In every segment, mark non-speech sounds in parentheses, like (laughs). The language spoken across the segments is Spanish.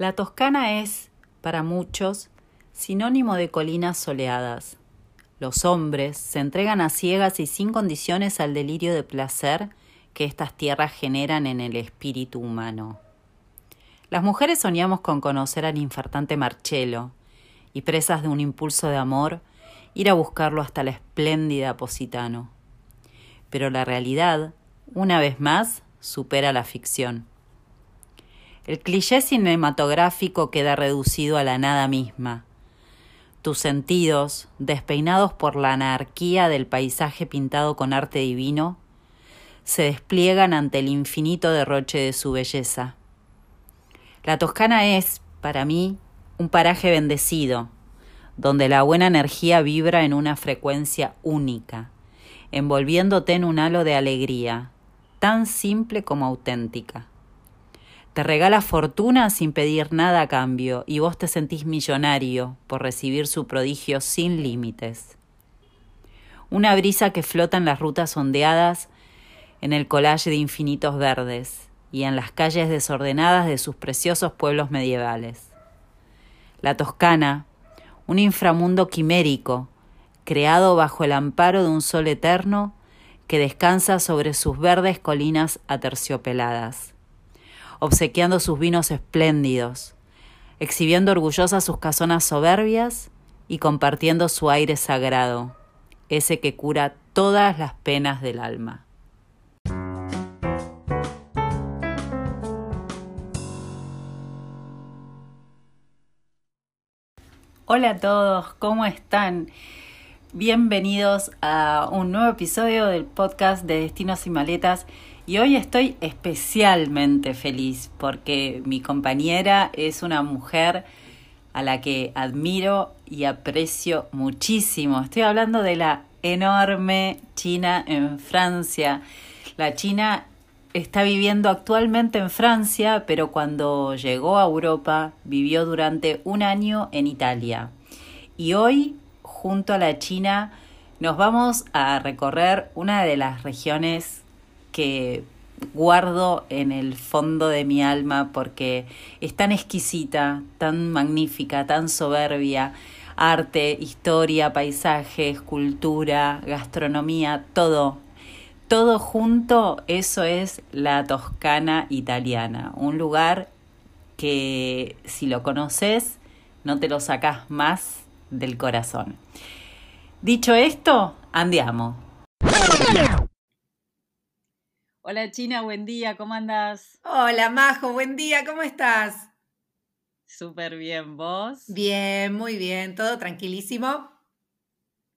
La Toscana es, para muchos, sinónimo de colinas soleadas. Los hombres se entregan a ciegas y sin condiciones al delirio de placer que estas tierras generan en el espíritu humano. Las mujeres soñamos con conocer al infartante Marcello y, presas de un impulso de amor, ir a buscarlo hasta la espléndida Positano. Pero la realidad, una vez más, supera la ficción. El cliché cinematográfico queda reducido a la nada misma. Tus sentidos, despeinados por la anarquía del paisaje pintado con arte divino, se despliegan ante el infinito derroche de su belleza. La Toscana es, para mí, un paraje bendecido, donde la buena energía vibra en una frecuencia única, envolviéndote en un halo de alegría, tan simple como auténtica. Te regala fortuna sin pedir nada a cambio y vos te sentís millonario por recibir su prodigio sin límites. Una brisa que flota en las rutas ondeadas, en el collage de infinitos verdes y en las calles desordenadas de sus preciosos pueblos medievales. La Toscana, un inframundo quimérico, creado bajo el amparo de un sol eterno que descansa sobre sus verdes colinas aterciopeladas obsequiando sus vinos espléndidos, exhibiendo orgullosas sus casonas soberbias y compartiendo su aire sagrado, ese que cura todas las penas del alma. Hola a todos, ¿cómo están? Bienvenidos a un nuevo episodio del podcast de Destinos y Maletas. Y hoy estoy especialmente feliz porque mi compañera es una mujer a la que admiro y aprecio muchísimo. Estoy hablando de la enorme China en Francia. La China está viviendo actualmente en Francia, pero cuando llegó a Europa vivió durante un año en Italia. Y hoy, junto a la China, nos vamos a recorrer una de las regiones que guardo en el fondo de mi alma porque es tan exquisita, tan magnífica, tan soberbia. Arte, historia, paisajes, cultura, gastronomía, todo. Todo junto, eso es la Toscana italiana, un lugar que si lo conoces no te lo sacas más del corazón. Dicho esto, andiamo. Hola China, buen día, ¿cómo andas? Hola Majo, buen día, ¿cómo estás? Súper bien, ¿vos? Bien, muy bien, todo tranquilísimo.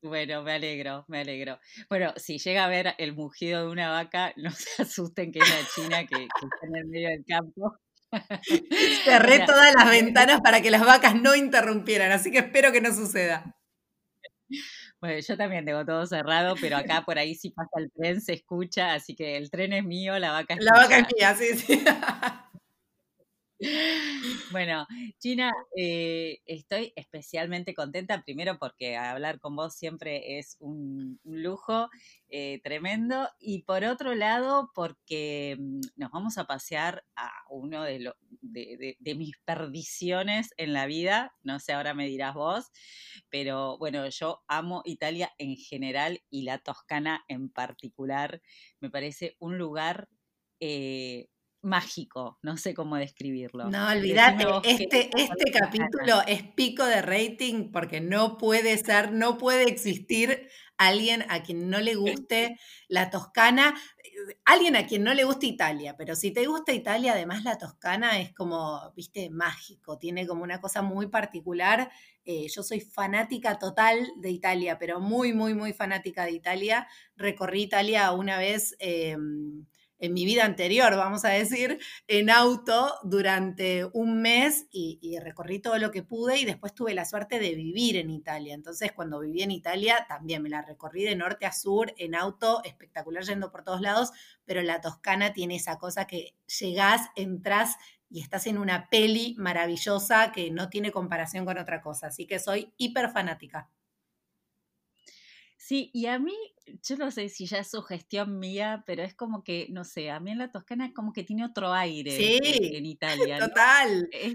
Bueno, me alegro, me alegro. Bueno, si llega a ver el mugido de una vaca, (laughs) no se asusten que es la China que, está en el medio del campo. Cerré todas las ventanas para que las vacas no interrumpieran, así que espero que no suceda. Bueno, yo también tengo todo cerrado, pero acá por ahí si pasa el tren se escucha, así que el tren es mío, la vaca es La vaca es mía, sí, sí. (laughs) Bueno, China, eh, estoy especialmente contenta, primero porque hablar con vos siempre es un, lujo eh, tremendo, y por otro lado porque mm, nos vamos a pasear a uno de, de, mis perdiciones en la vida, no sé, ahora me dirás vos, pero bueno, yo amo Italia en general y la Toscana en particular, me parece un lugar... Eh, mágico, no sé cómo describirlo. No, olvídate, este, este capítulo es pico de rating porque no puede ser, no puede existir alguien a quien no le guste la Toscana, alguien a quien no le guste Italia, pero si te gusta Italia, además la Toscana es como, viste, mágico, tiene como una cosa muy particular. Eh, yo soy fanática total de Italia, pero muy, muy, muy fanática de Italia. Recorrí Italia una vez. Em, en mi vida anterior, vamos a decir, en auto durante un mes y, recorrí todo lo que pude y después tuve la suerte de vivir en Italia. Entonces, cuando viví en Italia, también me la recorrí de norte a sur en auto, espectacular yendo por todos lados, pero la Toscana tiene esa cosa que llegás, entras y estás en una peli maravillosa que no tiene comparación con otra cosa. Así que soy hiper fanática. Sí, y a mí, yo no sé si ya es sugestión mía, pero es como que, no sé, a mí en la Toscana es como que tiene otro aire sí, en, (laughs) Italia. Total. Es,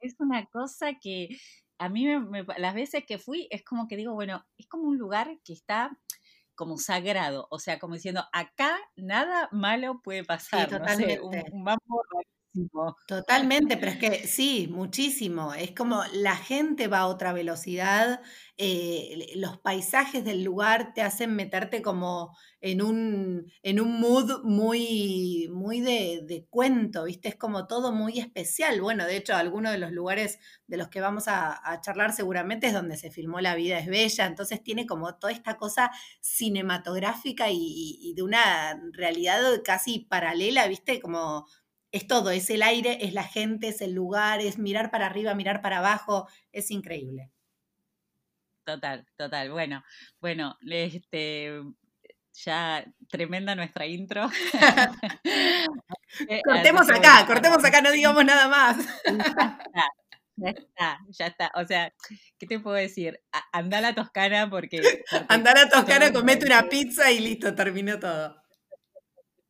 es una cosa que a mí las veces que fui es como que digo, bueno, es como un lugar que está como sagrado, o sea, como diciendo, acá nada malo puede pasar, sí, totalmente. un, un Totalmente, pero es que sí, muchísimo. Es como la gente va a otra velocidad, eh, los paisajes del lugar te hacen meterte como en un, en un mood muy, muy de, cuento, ¿viste? Es como todo muy especial. Bueno, de hecho, algunos de los lugares de los que vamos a, charlar seguramente es donde se filmó La vida es bella, entonces tiene como toda esta cosa cinematográfica y, y de una realidad casi paralela, ¿viste? Como es todo, es el aire, es la gente, es el lugar, es mirar para arriba, mirar para abajo, es increíble. Total, total. Bueno, bueno, este ya tremenda nuestra intro. (laughs) (laughs) Cortemos acá, cortemos acá, no digamos nada más. Ya está, ya está. O sea, ¿qué te puedo decir? Anda a la Toscana porque. (laughs) Anda a la Toscana, comete una pizza y listo, terminó todo.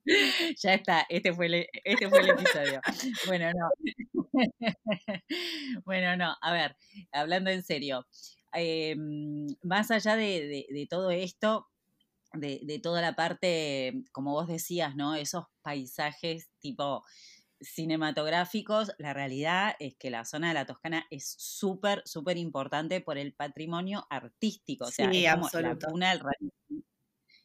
(laughs) ya está, este fue el, este fue el episodio. Bueno, no. (laughs) bueno, no, a ver, hablando en serio, em, más allá de, todo esto, de, toda la parte, como vos decías, ¿no? Esos paisajes tipo cinematográficos, la realidad es que la zona de la Toscana es súper, súper importante por el patrimonio artístico. O sea, es como la cuna del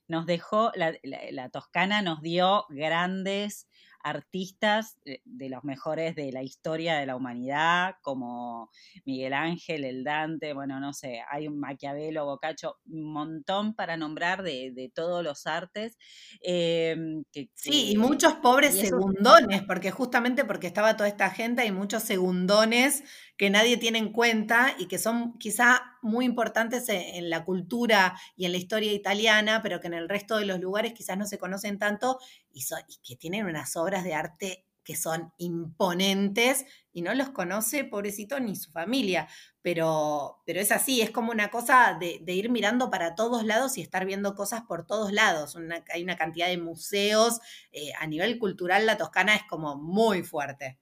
nos dejó, la, Toscana nos dio grandes artistas de los mejores de la historia de la humanidad, como Miguel Ángel, el Dante, bueno, no sé, hay un Maquiavelo, Boccaccio, un montón para nombrar de, todos los artes. Em, sí, y muchos pobres segundones, porque justamente porque estaba toda esta gente, hay muchos segundones que nadie tiene en cuenta y que son quizá muy importantes e, en la cultura y en la historia italiana, pero que en el resto de los lugares quizás no se conocen tanto y, que tienen unas obras de arte que son imponentes y no los conoce, pobrecito, ni su familia. Pero, pero es así, es como una cosa de, ir mirando para todos lados y estar viendo cosas por todos lados. hay una cantidad de museos, eh, a nivel cultural la Toscana es como muy fuerte.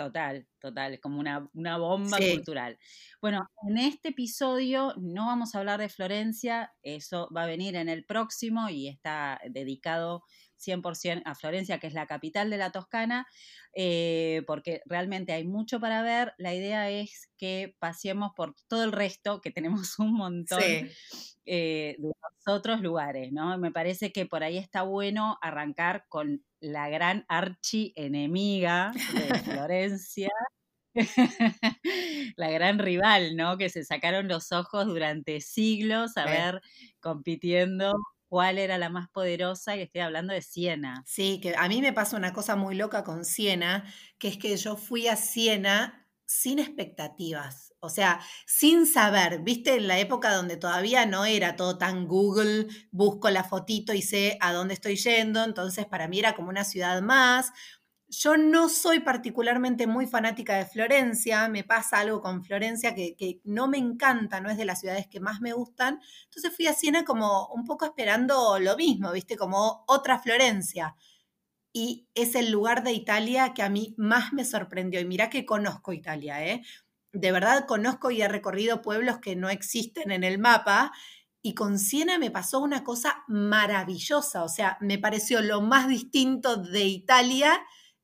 Total, total, es como una, bomba cultural. Bueno, en este episodio no vamos a hablar de Florencia, eso va a venir en el próximo y está dedicado 100% a Florencia, que es la capital de la Toscana, eh, porque realmente hay mucho para ver. La idea es que pasemos por todo el resto, que tenemos (laughs) un montón eh, de otros lugares, ¿no? Me parece que por ahí está bueno arrancar con la gran archienemiga de (laughs) Florencia. (laughs) la gran rival, ¿no? Que se sacaron los ojos durante siglos a ver compitiendo cuál era la más poderosa y estoy hablando de Siena. Sí, que a mí me pasa una cosa muy loca con Siena, que es que yo fui a Siena sin expectativas. O sea, sin saber, viste, en la época donde todavía no era todo tan Google, busco la fotito y sé a dónde estoy yendo, entonces para mí era como una ciudad más. Yo no soy particularmente muy fanática de Florencia, me pasa algo con Florencia que, no me encanta, no es de las ciudades que más me gustan, entonces fui a Siena como un poco esperando lo mismo, viste, como otra Florencia. Y es el lugar de Italia que a mí más me sorprendió. Y mira que conozco Italia, ¿eh? de verdad conozco y he recorrido pueblos que no existen en el mapa. Y con Siena me pasó una cosa maravillosa, o sea, me pareció lo más distinto de Italia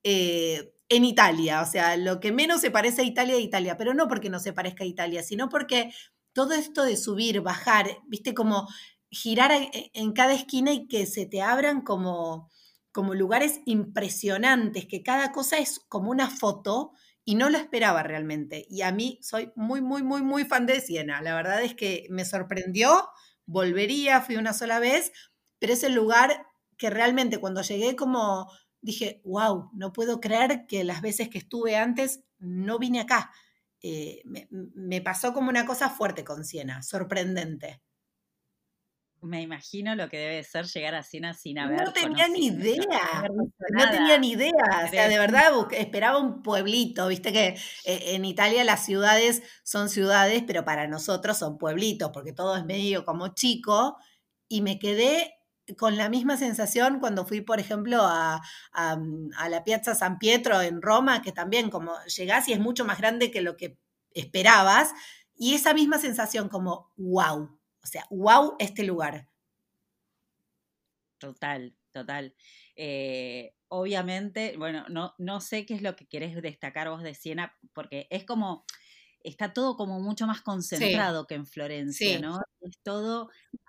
eh, en Italia, o sea, lo que menos se parece a Italia de Italia, pero no porque no se parezca a Italia, sino porque todo esto de subir, bajar, viste, como girar en cada esquina y que se te abran como, como lugares impresionantes, que cada cosa es como una foto y no lo esperaba realmente. Y a mí soy muy, muy, muy, muy fan de Siena. La verdad es que me sorprendió, volvería, fui una sola vez, pero es el lugar que realmente cuando llegué como dije, wow, no puedo creer que las veces que estuve antes no vine acá. Eh, me, me pasó como una cosa fuerte con Siena, sorprendente me imagino lo que debe ser llegar a Siena sin haber. No tenía ni idea. No tenía ni idea. O sea, de verdad esperaba un pueblito. Viste que eh, en Italia las ciudades son ciudades, pero para nosotros son pueblitos, porque todo es medio como chico. Y me quedé con la misma sensación cuando fui, por ejemplo, a, la Piazza San Pietro en Roma, que también como llegás y es mucho más grande que lo que esperabas, y esa misma sensación como, wow, o sea, wow este lugar. Total, total. Eh, obviamente, bueno, no, no sé qué es lo que querés destacar vos de Siena, porque es como, está todo como mucho más concentrado que en Florencia, ¿no? Es todo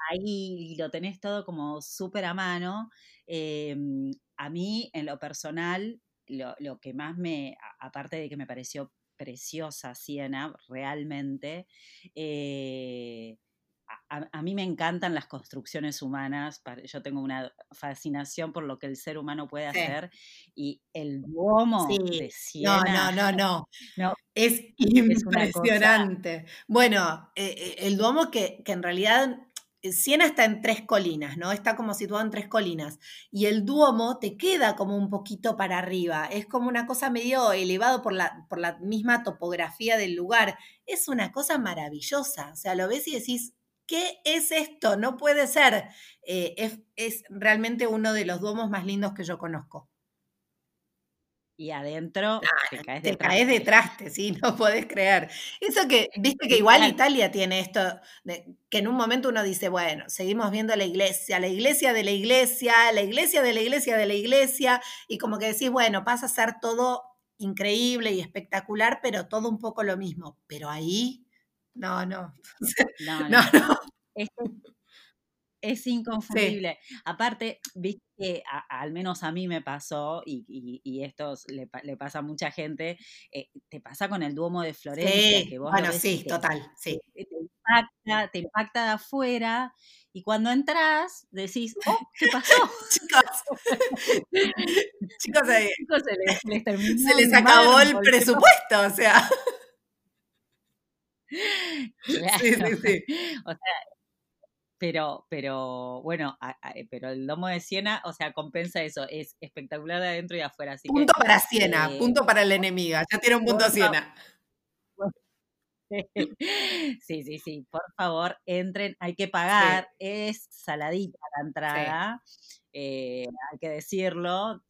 ahí, lo tenés todo como súper a mano. Em, a mí, en lo personal, lo, lo, que más me, aparte de que me pareció preciosa Siena, realmente, eh, a, mí me encantan las construcciones humanas, yo tengo una fascinación por lo que el ser humano puede hacer y el Duomo de Siena. No, no, no, (laughs) no. es impresionante. bueno, eh, eh, el Duomo que, que en realidad eh, Siena está en tres colinas, ¿no? Está como situado en tres colinas. Y el Duomo te queda como un poquito para arriba. Es como una cosa medio elevado por la, por la misma topografía del lugar. Es una cosa maravillosa. O sea, lo ves y decís, ¿qué es esto? No puede ser. Eh, es, es realmente uno de los duomos más lindos que yo conozco y adentro te caes de te caes de traste, sí, no podés creer. Eso que, (laughs) viste que igual Italia tiene esto, que en un momento uno dice, bueno, seguimos viendo la iglesia, la iglesia de la iglesia, la iglesia de la iglesia de la iglesia, y como que decís, bueno, pasa a ser todo increíble y espectacular, pero todo un poco lo mismo. Pero ahí, no, (laughs) no. No, no. no. Es inconfundible. Aparte, viste que al menos a mí me pasó, y, esto le, pasa a mucha gente, eh, te pasa con el Duomo de Florencia. Sí, bueno, sí, total, sí. Te, impacta, te impacta de afuera, y cuando entras decís, oh, ¿qué pasó? (laughs) chicos, (laughs) chicos, eh, se, les, se les acabó el presupuesto, o sea. Sí, sí, sí. (laughs) O sea, pero, pero bueno, pero el domo de Siena, o sea, compensa eso, es espectacular de adentro y de afuera. Así punto para Siena, eh, punto para la enemiga, ya tiene un punto Siena. (laughs) Sí, sí, sí, por favor, entren, hay que pagar, es saladita la entrada, eh, hay que decirlo,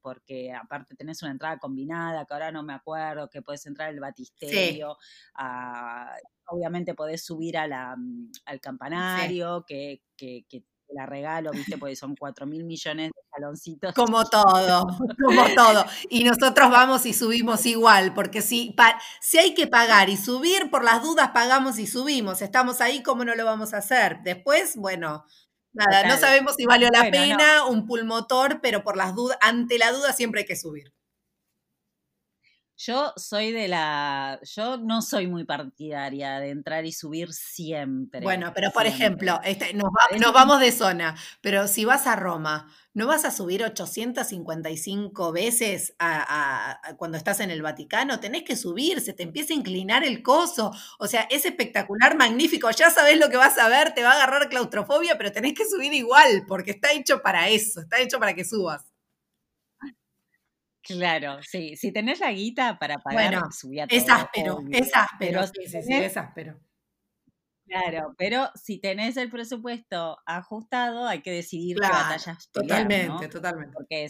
porque aparte tenés una entrada combinada, que ahora no me acuerdo, que puedes entrar al batisterio, a, obviamente podés subir a la, mm, al campanario, que, que, que, la regalo, ¿viste? Porque son 4 mil millones de saloncitos. Como todo, (laughs) como todo. Y nosotros vamos y subimos igual, porque si, si hay que pagar y subir, por las dudas pagamos y subimos. Estamos ahí, ¿cómo no lo vamos a hacer? Después, bueno, nada, no sabemos si valió la pena un pulmotor, pero por las dudas, ante la duda siempre hay que subir. Yo soy de la. Yo no soy muy partidaria de entrar y subir siempre. Bueno, pero por ejemplo, este, nos, vamos de zona, pero si vas a Roma, ¿no vas a subir 855 veces a, cuando estás en el Vaticano? Tenés que subir, se te empieza a inclinar el coso. O sea, es espectacular, magnífico. Ya sabes lo que vas a ver, te va a agarrar claustrofobia, pero tenés que subir igual, porque está hecho para eso, está hecho para que subas. (laughs) Claro, sí. Si tenés la guita para pagar, bueno, Es áspero, es áspero, sí, sí, sí, es áspero. Claro, pero si tenés el presupuesto ajustado, hay que decidir qué batallas pelear, Totalmente, totalmente. Porque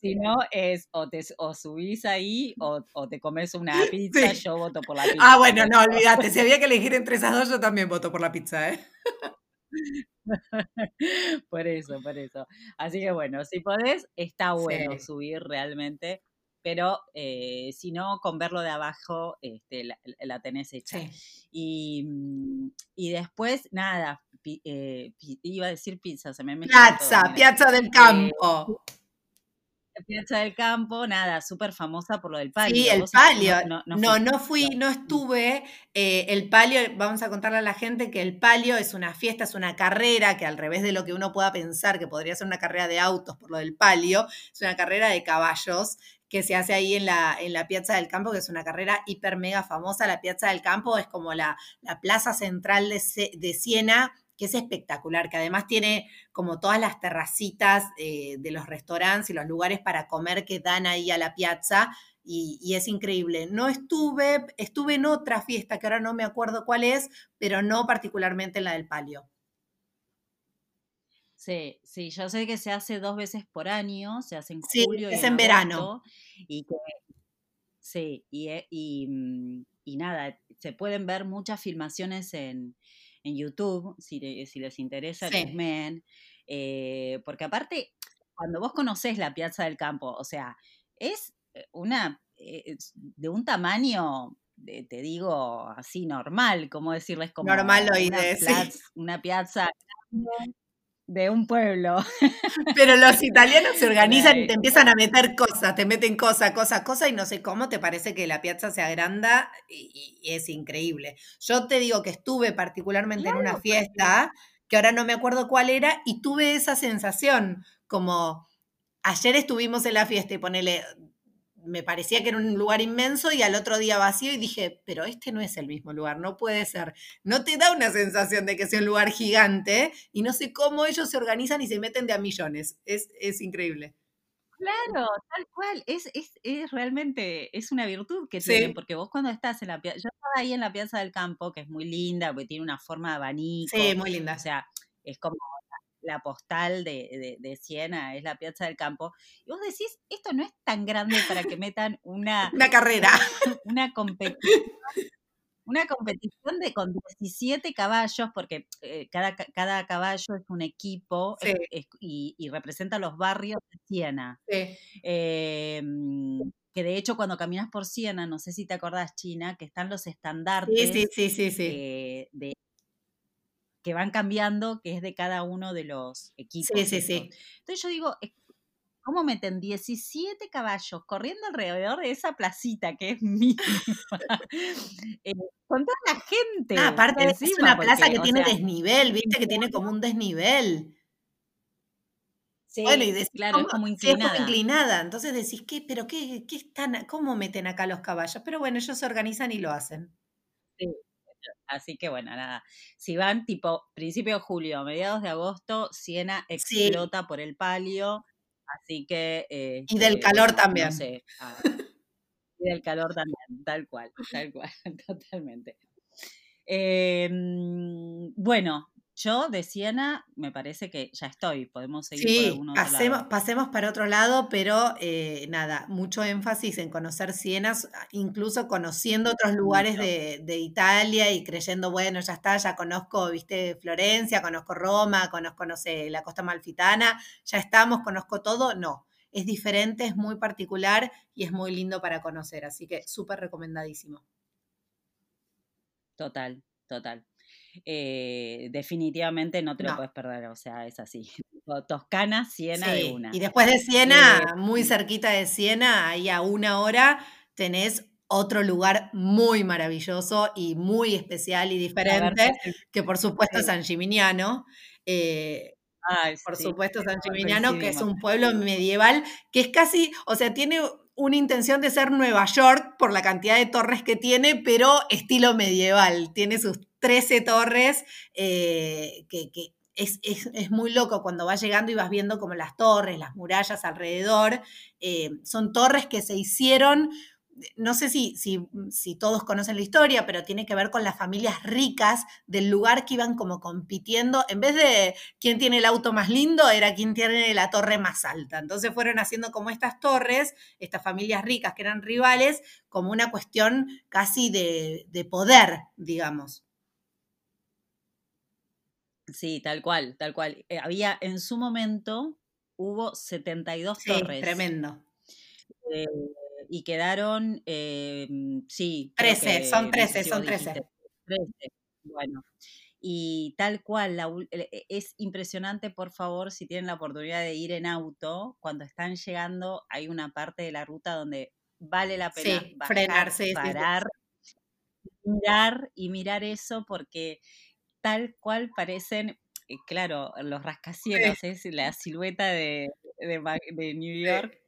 si no, es o, te, o subís ahí o, o te comes una (laughs) pizza, yo voto por la ah, pizza. Ah, bueno, no, olvídate, si había que elegir entre esas dos, yo también voto por la pizza, ¿eh? (laughs) por eso, por eso. Así que bueno, si podés, está bueno subir realmente, pero eh, si no, con verlo de abajo este, la, tenés hecha. Y, mm, y, después, nada, eh, iba a decir pizza, se me Piazza, Piazza del eh, Piazza del Campo, nada, súper famosa por lo del palio. Sí, el palio. No, no, fui, no (laughs) estuve. Eh, el palio, vamos a contarle a la gente que el palio es una fiesta, es una carrera que al revés de lo que uno pueda pensar que podría ser una carrera de autos por lo del palio, es una carrera de caballos que se hace ahí en la, en la Piazza del Campo, que es una carrera hiper mega famosa. La Piazza del Campo es como la, la plaza central de, de Siena que es espectacular, que además tiene como todas las terracitas eh, de los restaurantes y los lugares para comer que dan ahí a la piazza. Y, es increíble. No estuve, estuve en otra fiesta que ahora no me acuerdo cuál es, pero no particularmente en la del palio. Sí, sí, yo sé que se hace dos veces por año, se hace en sí, julio. Es en, verano. Y que, sí, y, y, mm, y, nada, se pueden ver muchas filmaciones en, en YouTube, si, si les interesa, sí. eh, porque aparte, cuando vos conocés la Piazza del Campo, o sea, es eh, una, eh, de un tamaño te digo así normal, como decirles como normal una, (laughs) plaza, una piazza de un pueblo. (laughs) Pero los italianos se organizan y te empiezan a meter cosas, te meten cosas, cosas, cosas y no sé cómo te parece que la piazza se agranda y, y es increíble. Yo te digo que estuve particularmente claro, en una fiesta, que ahora no me acuerdo cuál era, y tuve esa sensación como ayer estuvimos en la fiesta y ponele me parecía que era un lugar inmenso y al otro día vacío y dije, pero este no es el mismo lugar, no puede ser. No te da una sensación de que sea un lugar gigante y no sé cómo ellos se organizan y se meten de a millones. Es, es increíble. Claro, tal cual. Es, es, es, realmente, es una virtud que tienen, porque vos cuando estás en la piazza, yo estaba ahí en la Piazza del Campo, que es muy linda, porque tiene una forma de abanico. Sí, muy linda. O sea, es como la postal de, de, de, Siena, es la Piazza del Campo, y vos decís, esto no es tan grande para que metan una... (laughs) una carrera. Una competición. Una competición de con 17 caballos, porque eh, cada, cada caballo es un equipo sí. es, es, y, y, representa los barrios de Siena. Sí. Eh, que de hecho cuando caminas por Siena, no sé si te acordás, China, que están los estandartes sí, sí, sí, sí, de, que van cambiando, que es de cada uno de los equipos. Sí, sí, sí. Entonces yo digo, ¿cómo meten 17 caballos corriendo alrededor de esa placita que es (laughs) mínima? (laughs) eh, con toda la gente. Ah, aparte encima, es una plaza que tiene sea, desnivel, viste que tiene como un desnivel. Sí, bueno, y decís, claro, es como inclinada. Es como inclinada. Entonces decís, ¿qué, pero qué, qué están, cómo meten acá los caballos? Pero bueno, ellos se organizan y lo hacen. Sí. Así que bueno, nada. Si van tipo principio de julio, mediados de agosto, Siena explota sí. por el palio. Así que. Eh, y del calor no, también. No sé, ah, y del calor también, tal cual, tal cual, (laughs) totalmente. Eh, bueno, yo de Siena me parece que ya estoy, podemos seguir sí, por algún otro pasemos, lado. pasemos para otro lado, pero eh, nada, mucho énfasis en conocer Siena, incluso conociendo otros lugares de, de, Italia y creyendo, bueno, ya está, ya conozco, viste, Florencia, conozco Roma, conozco, no sé, la costa malfitana, ya estamos, conozco todo, no. Es diferente, es muy particular y es muy lindo para conocer, así que súper recomendadísimo. Total, total eh, definitivamente no te lo puedes perder, o sea, es así. (laughs) Toscana, Siena sí. de una. Y después de Siena, eh, muy cerquita de Siena, ahí a una hora, tenés otro lugar muy maravilloso y muy especial y diferente, que por supuesto es San Gimignano. Eh, Ay, por sí, supuesto San Gimignano, que es un pueblo medieval, que es casi, o sea, tiene una intención de ser Nueva York por la cantidad de torres que tiene, pero estilo medieval. Tiene sus 13 torres eh, que, es, es, es, muy loco cuando vas llegando y vas viendo como las torres, las murallas alrededor. Eh, son torres que se hicieron no sé si, si, si, todos conocen la historia, pero tiene que ver con las familias ricas del lugar que iban como compitiendo. En vez de quién tiene el auto más lindo, era quien tiene la torre más alta. Entonces fueron haciendo como estas torres, estas familias ricas que eran rivales, como una cuestión casi de, de poder, digamos. Sí, tal cual, tal cual. Eh, había en su momento, hubo 72 sí, torres. Tremendo. Eh, y quedaron, eh, sí. 13, que, son 13, son 13. 13. Bueno, y tal cual, la, e, es impresionante, por favor, si tienen la oportunidad de ir en auto, cuando están llegando, hay una parte de la ruta donde vale la pena sí, bajar, frenar, sí, parar, sí, mirar y mirar eso porque tal cual parecen, eh, claro, los rascacielos, es la silueta de, de, de New York.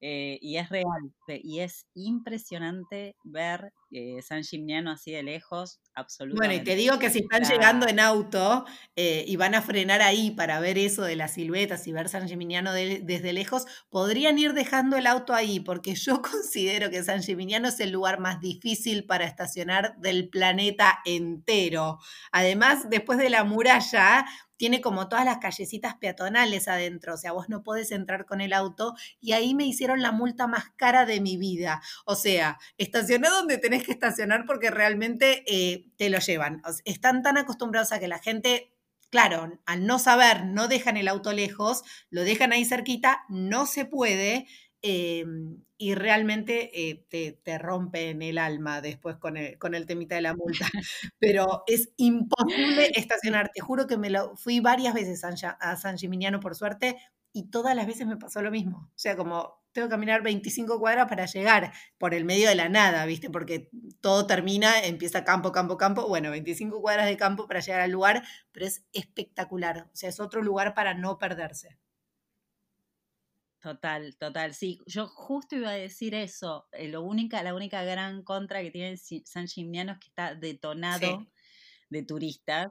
Eh, y es real, y es impresionante ver eh, San Gimignano así de lejos, absolutamente. Bueno, y te digo que si están llegando en auto eh, y van a frenar ahí para ver eso de las siluetas y ver San Gimignano desde lejos, podrían ir dejando el auto ahí, porque yo (laughs) considero que San Gimignano es el lugar más difícil para estacionar del planeta entero. Además, después de la muralla, tiene como todas las callecitas peatonales adentro, o sea, vos no podés entrar con el auto y ahí me hicieron la multa más cara de mi vida. O sea, estacioné donde tenés que estacionar porque realmente eh, te lo llevan. están tan acostumbrados a que la gente claro, al no saber, no dejan el auto lejos, lo dejan ahí cerquita, no se puede. Em, y realmente eh, te, te, rompen el alma después con el, con el temita de la multa. (laughs) Pero es imposible estacionar. Te juro que me lo fui varias veces a San Gimignano por suerte y todas las veces me pasó lo mismo. O sea, como tengo que caminar 25 cuadras para llegar por el medio de la nada, ¿viste? Porque todo termina, empieza campo, campo, campo. Bueno, 25 cuadras de campo para llegar al lugar, pero es espectacular. O sea, es otro lugar para no perderse. Total, total. Sí, yo justo iba a decir eso. Eh, lo única, la única gran contra que tiene San Gimignano es que está detonado de turistas.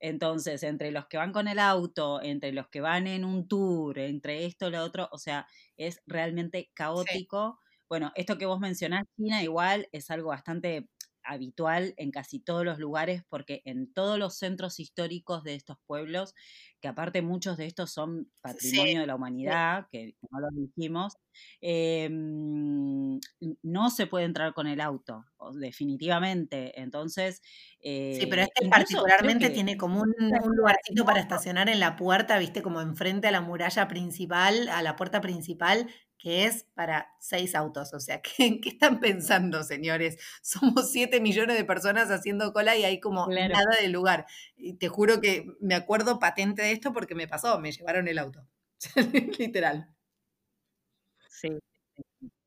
Entonces, entre los que van con el auto, entre los que van en un tour, entre esto y lo otro, o sea, es realmente caótico. Bueno, esto que vos mencionás, China, igual es algo bastante habitual en casi todos los lugares, porque en todos los centros históricos de estos pueblos, que aparte muchos de estos son patrimonio de la humanidad, que no lo dijimos, em, no se puede entrar con el auto, definitivamente. Entonces. sí, pero eh, este particularmente tiene como un, (laughs) un lugarcito para estacionar en la puerta, viste, como enfrente a la muralla principal, a la puerta principal, que es para seis autos. O sea, (laughs) ¿qué, ¿qué, están pensando, señores? (laughs) Somos siete millones de personas haciendo cola y hay como nada de lugar. Y te juro que me acuerdo patente de esto porque me pasó, me llevaron el auto. (laughs) Literal. Sí,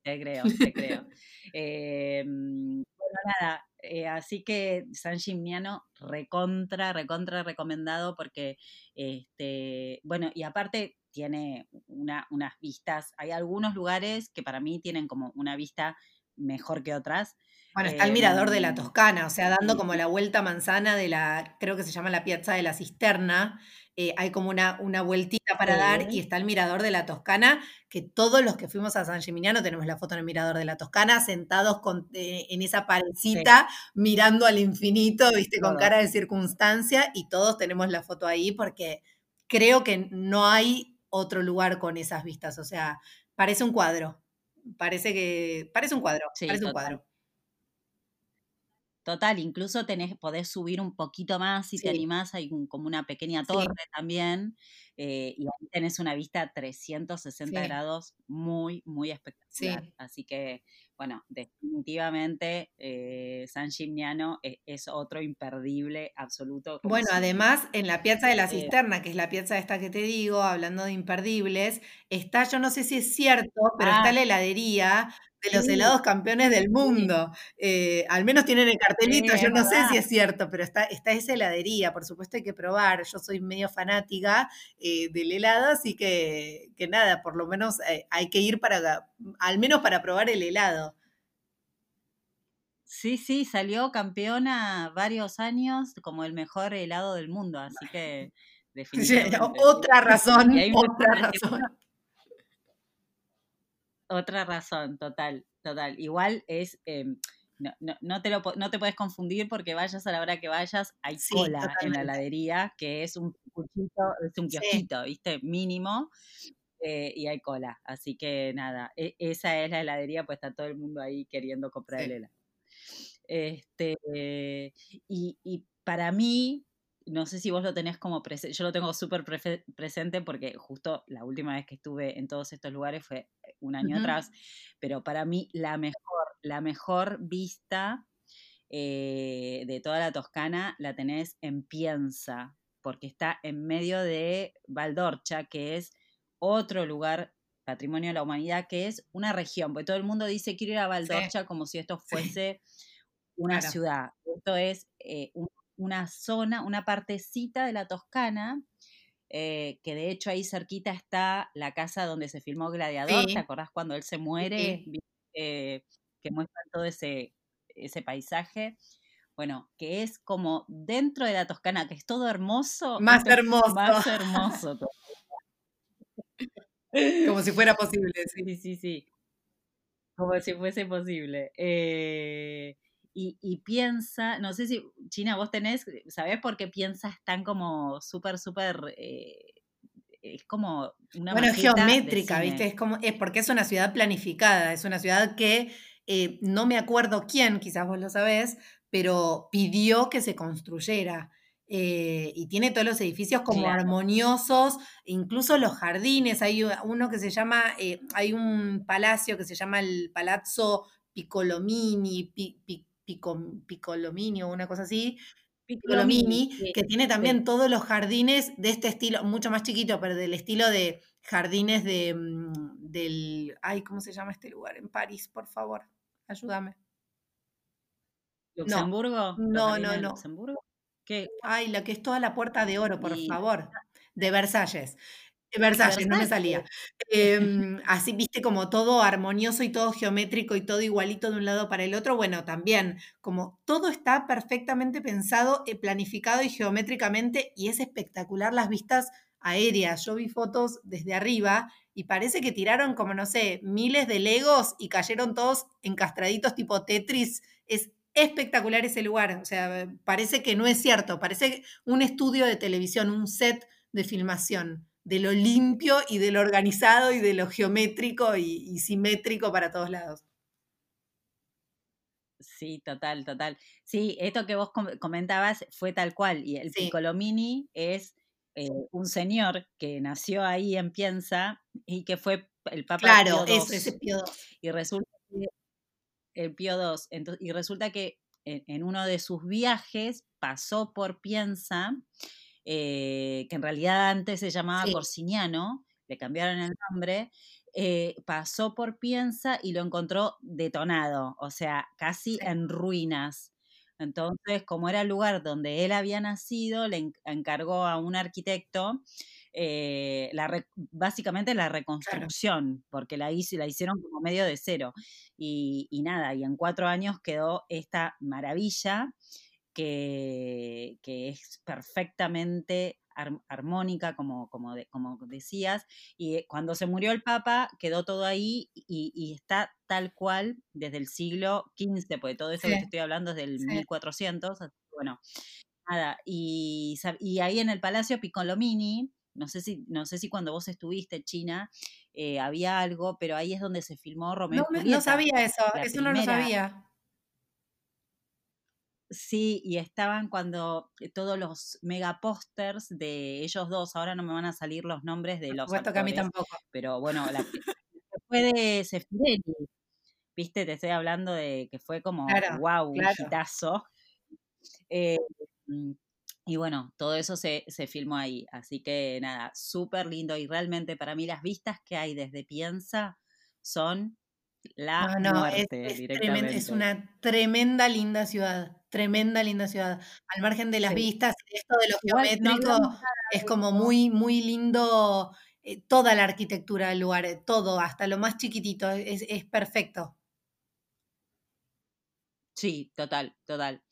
te creo, te creo. Em, bueno, nada, eh, así que San Gimignano recontra, recontra recomendado porque, este, bueno, y aparte tiene una, unas vistas, hay algunos lugares que para mí tienen como una vista mejor que otras. Bueno, está el mirador de la em, Toscana, o sea, dando como la vuelta manzana de la, creo que se llama la Piazza de la Cisterna, eh, hay como una, una vueltita para dar y está el mirador de la Toscana, que todos los que fuimos a San Gimignano tenemos la foto en el mirador de la Toscana, sentados con, eh, en esa parecita, mirando al infinito, viste, con cara de circunstancia, y todos tenemos la foto ahí porque creo que no hay otro lugar con esas vistas. O sea, parece un cuadro. Parece que. Parece un cuadro. parece un cuadro. Total, incluso tenés, podés subir un poquito más si te animás, hay como una pequeña torre también, eh, y ahí tenés una vista 360 grados muy, muy espectacular. Así que bueno, definitivamente eh, San Gimignano e, es, otro imperdible absoluto. Bueno, además en la Piazza de la Cisterna, que es la piazza esta que te digo, hablando de imperdibles, está, yo no sé si es cierto, pero está ah. la heladería de los helados campeones del mundo. Eh, al menos tienen el cartelito, yo no sé si es cierto, pero está, está esa heladería, por supuesto hay que probar. Yo soy medio fanática eh, del helado, así que, que nada, por lo menos hay que ir para, al menos para probar el helado. Sí, sí, salió campeona varios años como el mejor helado del mundo, así que (laughs) definitivamente. otra razón, otra (laughs) razón. Otra razón, total, total. Igual es, em, no, te lo, no te puedes confundir porque vayas a la hora que vayas, hay cola en la heladería, que es un cuchito, es un kiosquito, ¿viste? Mínimo. Eh, y hay cola. Así que nada, e, esa es la heladería, pues está todo el mundo ahí queriendo comprar el helado. Este, y, para mí, no sé si vos lo tenés como presente, yo lo tengo súper presente porque justo la última vez que estuve en todos estos lugares fue eh, un año atrás, pero para mí la mejor, la mejor vista eh, de toda la Toscana la tenés en Pienza, porque está en medio de Valdorcha, que es otro lugar patrimonio de la humanidad, que es una región, porque todo el mundo dice quiero ir a Valdorcha como si esto fuese una ciudad. Esto es eh, una zona, una partecita de la Toscana, eh, que de hecho ahí cerquita está la casa donde se filmó Gladiador. ¿Te acordás cuando él se muere? que muestran todo ese, ese paisaje bueno, que es como dentro de la Toscana, que es todo hermoso. Más (laughs) hermoso. Más hermoso. (laughs) como si fuera posible. Sí, sí, sí. Como si fuese posible. Eh, y, piensa, no sé si, China, vos tenés, ¿sabés por qué piensas tan como súper, súper... Eh, es como una bueno geométrica viste es como es porque es una ciudad planificada es una ciudad que eh, no me acuerdo quién quizás vos lo sabés pero pidió que se construyera. Eh, y tiene todos los edificios como armoniosos, incluso los jardines. Hay uno que se llama, eh, hay un palacio que se llama el Palazzo Piccolomini, Piccolomini o una cosa así. Piccolomini, que tiene también todos los jardines de este estilo, mucho más chiquito, pero del estilo de jardines de, mm, del, ay, ¿cómo se llama este lugar? En París, por favor, ayúdame. ¿Luxemburgo? No, no, no. ¿Luxemburgo? ¿Qué? Ay, la que es toda la puerta de oro, por favor. De Versalles. Versalles, no me salía. Em, así, viste, como todo armonioso y todo geométrico y todo igualito de un lado para el otro. Bueno, también, como todo está perfectamente pensado, eh, planificado y geométricamente, y es espectacular las vistas aéreas. Yo vi fotos desde arriba y parece que tiraron como, no sé, miles de legos y cayeron todos encastraditos tipo Tetris. Es espectacular ese lugar. O sea, parece que no es cierto, parece un estudio de televisión, un set de filmación, de lo limpio y de lo organizado y de lo geométrico y, simétrico para todos lados. Sí, total, total. Sí, esto que vos comentabas fue tal cual. Y el Piccolomini es eh, un señor que nació ahí en Pienza y que fue el Papa Claro, Pío ese Pío Y resulta que el Pío II. y resulta que en, uno de sus viajes pasó por Pienza, eh, que en realidad antes se llamaba Corsiniano, le cambiaron el nombre, eh, pasó por Pienza y lo encontró detonado, o sea, casi en ruinas. Entonces, como era el lugar donde él había nacido, le encargó a un arquitecto eh, la básicamente la reconstrucción, porque la, la hicieron como medio de cero. Y, nada, y en cuatro años quedó esta maravilla que, es perfectamente armónica, como, como, como decías, y eh, cuando se murió el Papa quedó todo ahí y, está tal cual desde el siglo XV, porque todo eso que estoy hablando es del 1400, bueno, nada, y, y, ahí en el Palacio Piccolomini, no sé si, no sé si cuando vos estuviste en China eh, había algo, pero ahí es donde se filmó Romeo no, No sabía eso, eso no lo sabía. Sí, y estaban cuando eh, todos los mega pósters de ellos dos, ahora no me van a salir los nombres de los. Por que a mí tampoco. Pero bueno, la (laughs) fue de Sefirelli, viste, te estoy hablando de que fue como, wow, un hitazo. Eh, mm, y bueno, todo eso se, se filmó ahí. Así que nada, súper lindo. Y realmente para mí las vistas que hay desde Piensa son la muerte es, es, una tremenda linda ciudad, tremenda linda ciudad. Al margen de las vistas, esto de lo geométrico es como muy, muy lindo eh, toda la arquitectura del lugar, eh, todo, hasta lo más chiquitito, es, es perfecto. Sí, total, total.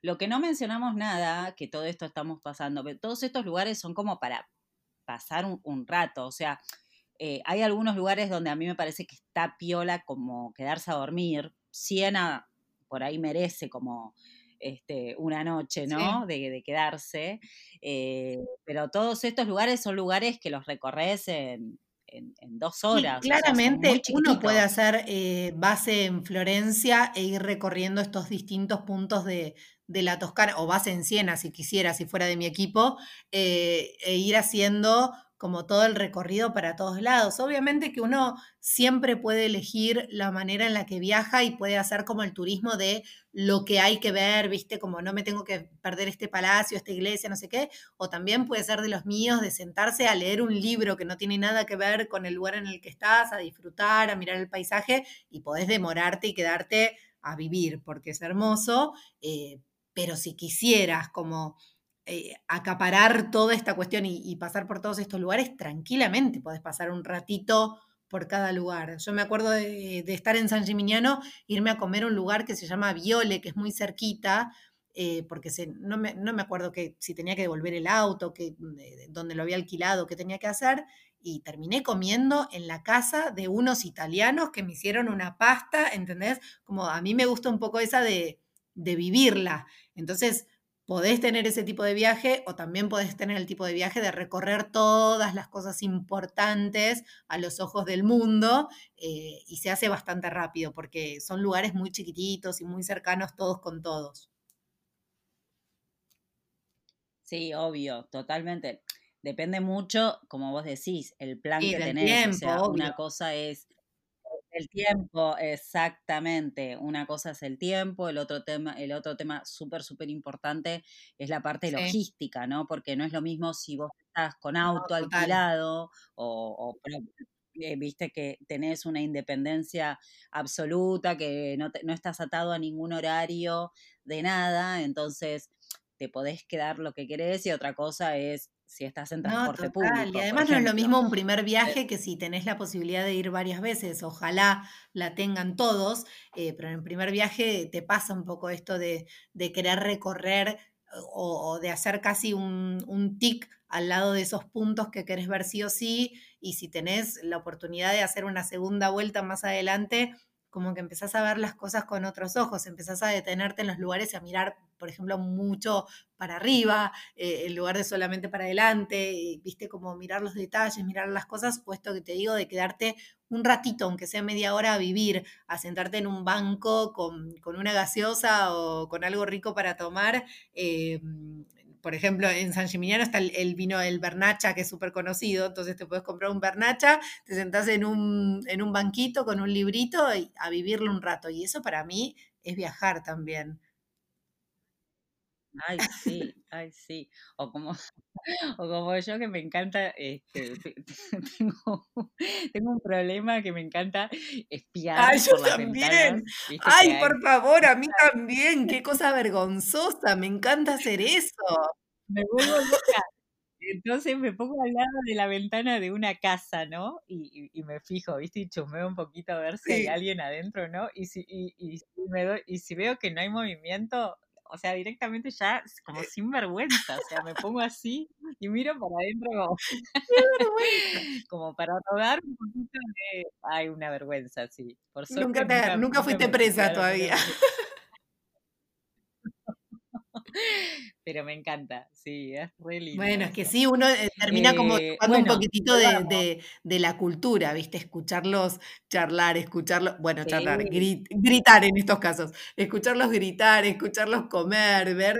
Lo que no mencionamos nada, que todo esto estamos pasando, pero todos estos lugares son como para pasar un, rato, o sea, eh, hay algunos lugares donde a mí me parece que está piola como quedarse a dormir. Siena por ahí merece como este, una noche, ¿no? De, quedarse. Eh, pero todos estos lugares son lugares que los recorres en, dos horas. claramente uno puede hacer eh, base en Florencia e ir recorriendo estos distintos puntos de, de la Toscana, o base en Siena si quisiera, si fuera de mi equipo, eh, e ir haciendo como todo el recorrido para todos lados. Obviamente que uno siempre puede elegir la manera en la que viaja y puede hacer como el turismo de lo que hay que ver, viste, como no me tengo que perder este palacio, esta iglesia, no sé qué, o también puede ser de los míos de sentarse a leer un libro que no tiene nada que ver con el lugar en el que estás, a disfrutar, a mirar el paisaje y podés demorarte y quedarte a vivir, porque es hermoso, eh, pero si quisieras como eh, acaparar toda esta cuestión y, pasar por todos estos lugares, tranquilamente podés pasar un ratito por cada lugar. Yo me acuerdo de, estar en San Gimignano, irme a comer un lugar que se llama Viole, que es muy cerquita, eh, porque no, me, no, me, acuerdo que, si tenía que devolver el auto, que, eh, donde lo había alquilado, qué tenía que hacer, y terminé comiendo en la casa de unos italianos que me hicieron una pasta, ¿entendés? Como a mí me gusta un poco esa de, de vivirla. Entonces, podés tener ese tipo de viaje o también podés tener el tipo de viaje de recorrer todas las cosas importantes a los ojos del mundo eh, y se hace bastante rápido porque son lugares muy chiquititos y muy cercanos todos con todos. Sí, obvio, totalmente. Depende mucho, como vos decís, el plan que tenés. o sea, una cosa es el tiempo, exactamente. Una cosa es el tiempo, el otro tema, el otro tema súper, súper importante es la parte logística, ¿no? Porque no es lo mismo si vos estás con auto alquilado o, eh, viste que tenés una independencia absoluta, que no, no estás atado a ningún horario de nada, entonces te podés quedar lo que querés y otra cosa es si estás en transporte público. Y además no es lo mismo un (laughs) primer viaje que si tenés la posibilidad de ir varias veces. Ojalá la tengan todos, eh, pero en el primer viaje te pasa un poco esto de, querer recorrer o, de hacer casi un, un tic al lado de esos puntos que querés ver sí o sí. Y si tenés la oportunidad de hacer una segunda vuelta más adelante, como que empezás a ver las cosas con otros ojos, empezás a detenerte en los lugares y a mirar por ejemplo, mucho para arriba, eh, en lugar de solamente para adelante, viste como mirar los detalles, mirar las cosas, puesto que te digo de quedarte un ratito, aunque sea media hora, a vivir, a sentarte en un banco con, una gaseosa o con algo rico para tomar. Eh, por ejemplo, en San Gimignano está el, vino el Bernacha, que es súper conocido, entonces te puedes comprar un Bernacha, te sentás en un, en un banquito con un librito y a vivirlo un rato. Y eso para mí es viajar también. Ay, sí, ay, sí. O como, (laughs) o como yo que me encanta, este, (laughs) tengo, tengo un problema que me encanta espiar. Ay, yo también. Ay, por favor, a mí también. Qué cosa vergonzosa. Me encanta hacer eso. Me vuelvo loca. Entonces me pongo al lado de la ventana de una casa, ¿no? Y, y, me fijo, ¿viste? Y chumeo un poquito a ver si hay alguien adentro, ¿no? Y si, y, y, me doy, y si veo que no hay movimiento, o sea, directamente ya como sin vergüenza, o sea, me pongo así y miro para adentro como, (laughs) como para rodar un poquito de, ay, una vergüenza, sí. Por nunca, nunca, fuiste presa todavía. (laughs) Pero me encanta, sí, es re lindo. Bueno, es que sí, uno eh, termina como eh, un poquitito de, la cultura, ¿viste? Escucharlos charlar, escucharlos, bueno, charlar, gritar en estos casos, escucharlos gritar, escucharlos comer, ver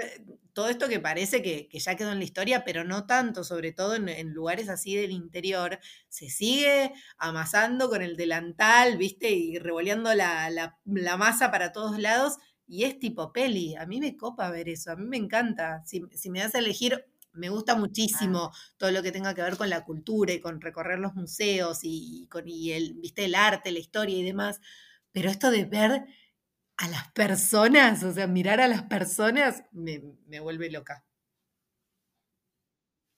todo esto que parece que, ya quedó en la historia, pero no tanto, sobre todo en, lugares así del interior, se sigue amasando con el delantal, ¿viste? Y revoleando la, la masa para todos lados y es tipo peli. A mí me copa ver eso, a mí me encanta. Si, me das a elegir, me gusta ah. muchísimo todo lo que tenga que ver con la cultura y con recorrer los museos y, con el, ¿viste? el arte, la historia y demás. Pero esto de ver a las personas, o sea, mirar a las personas, me, me vuelve loca.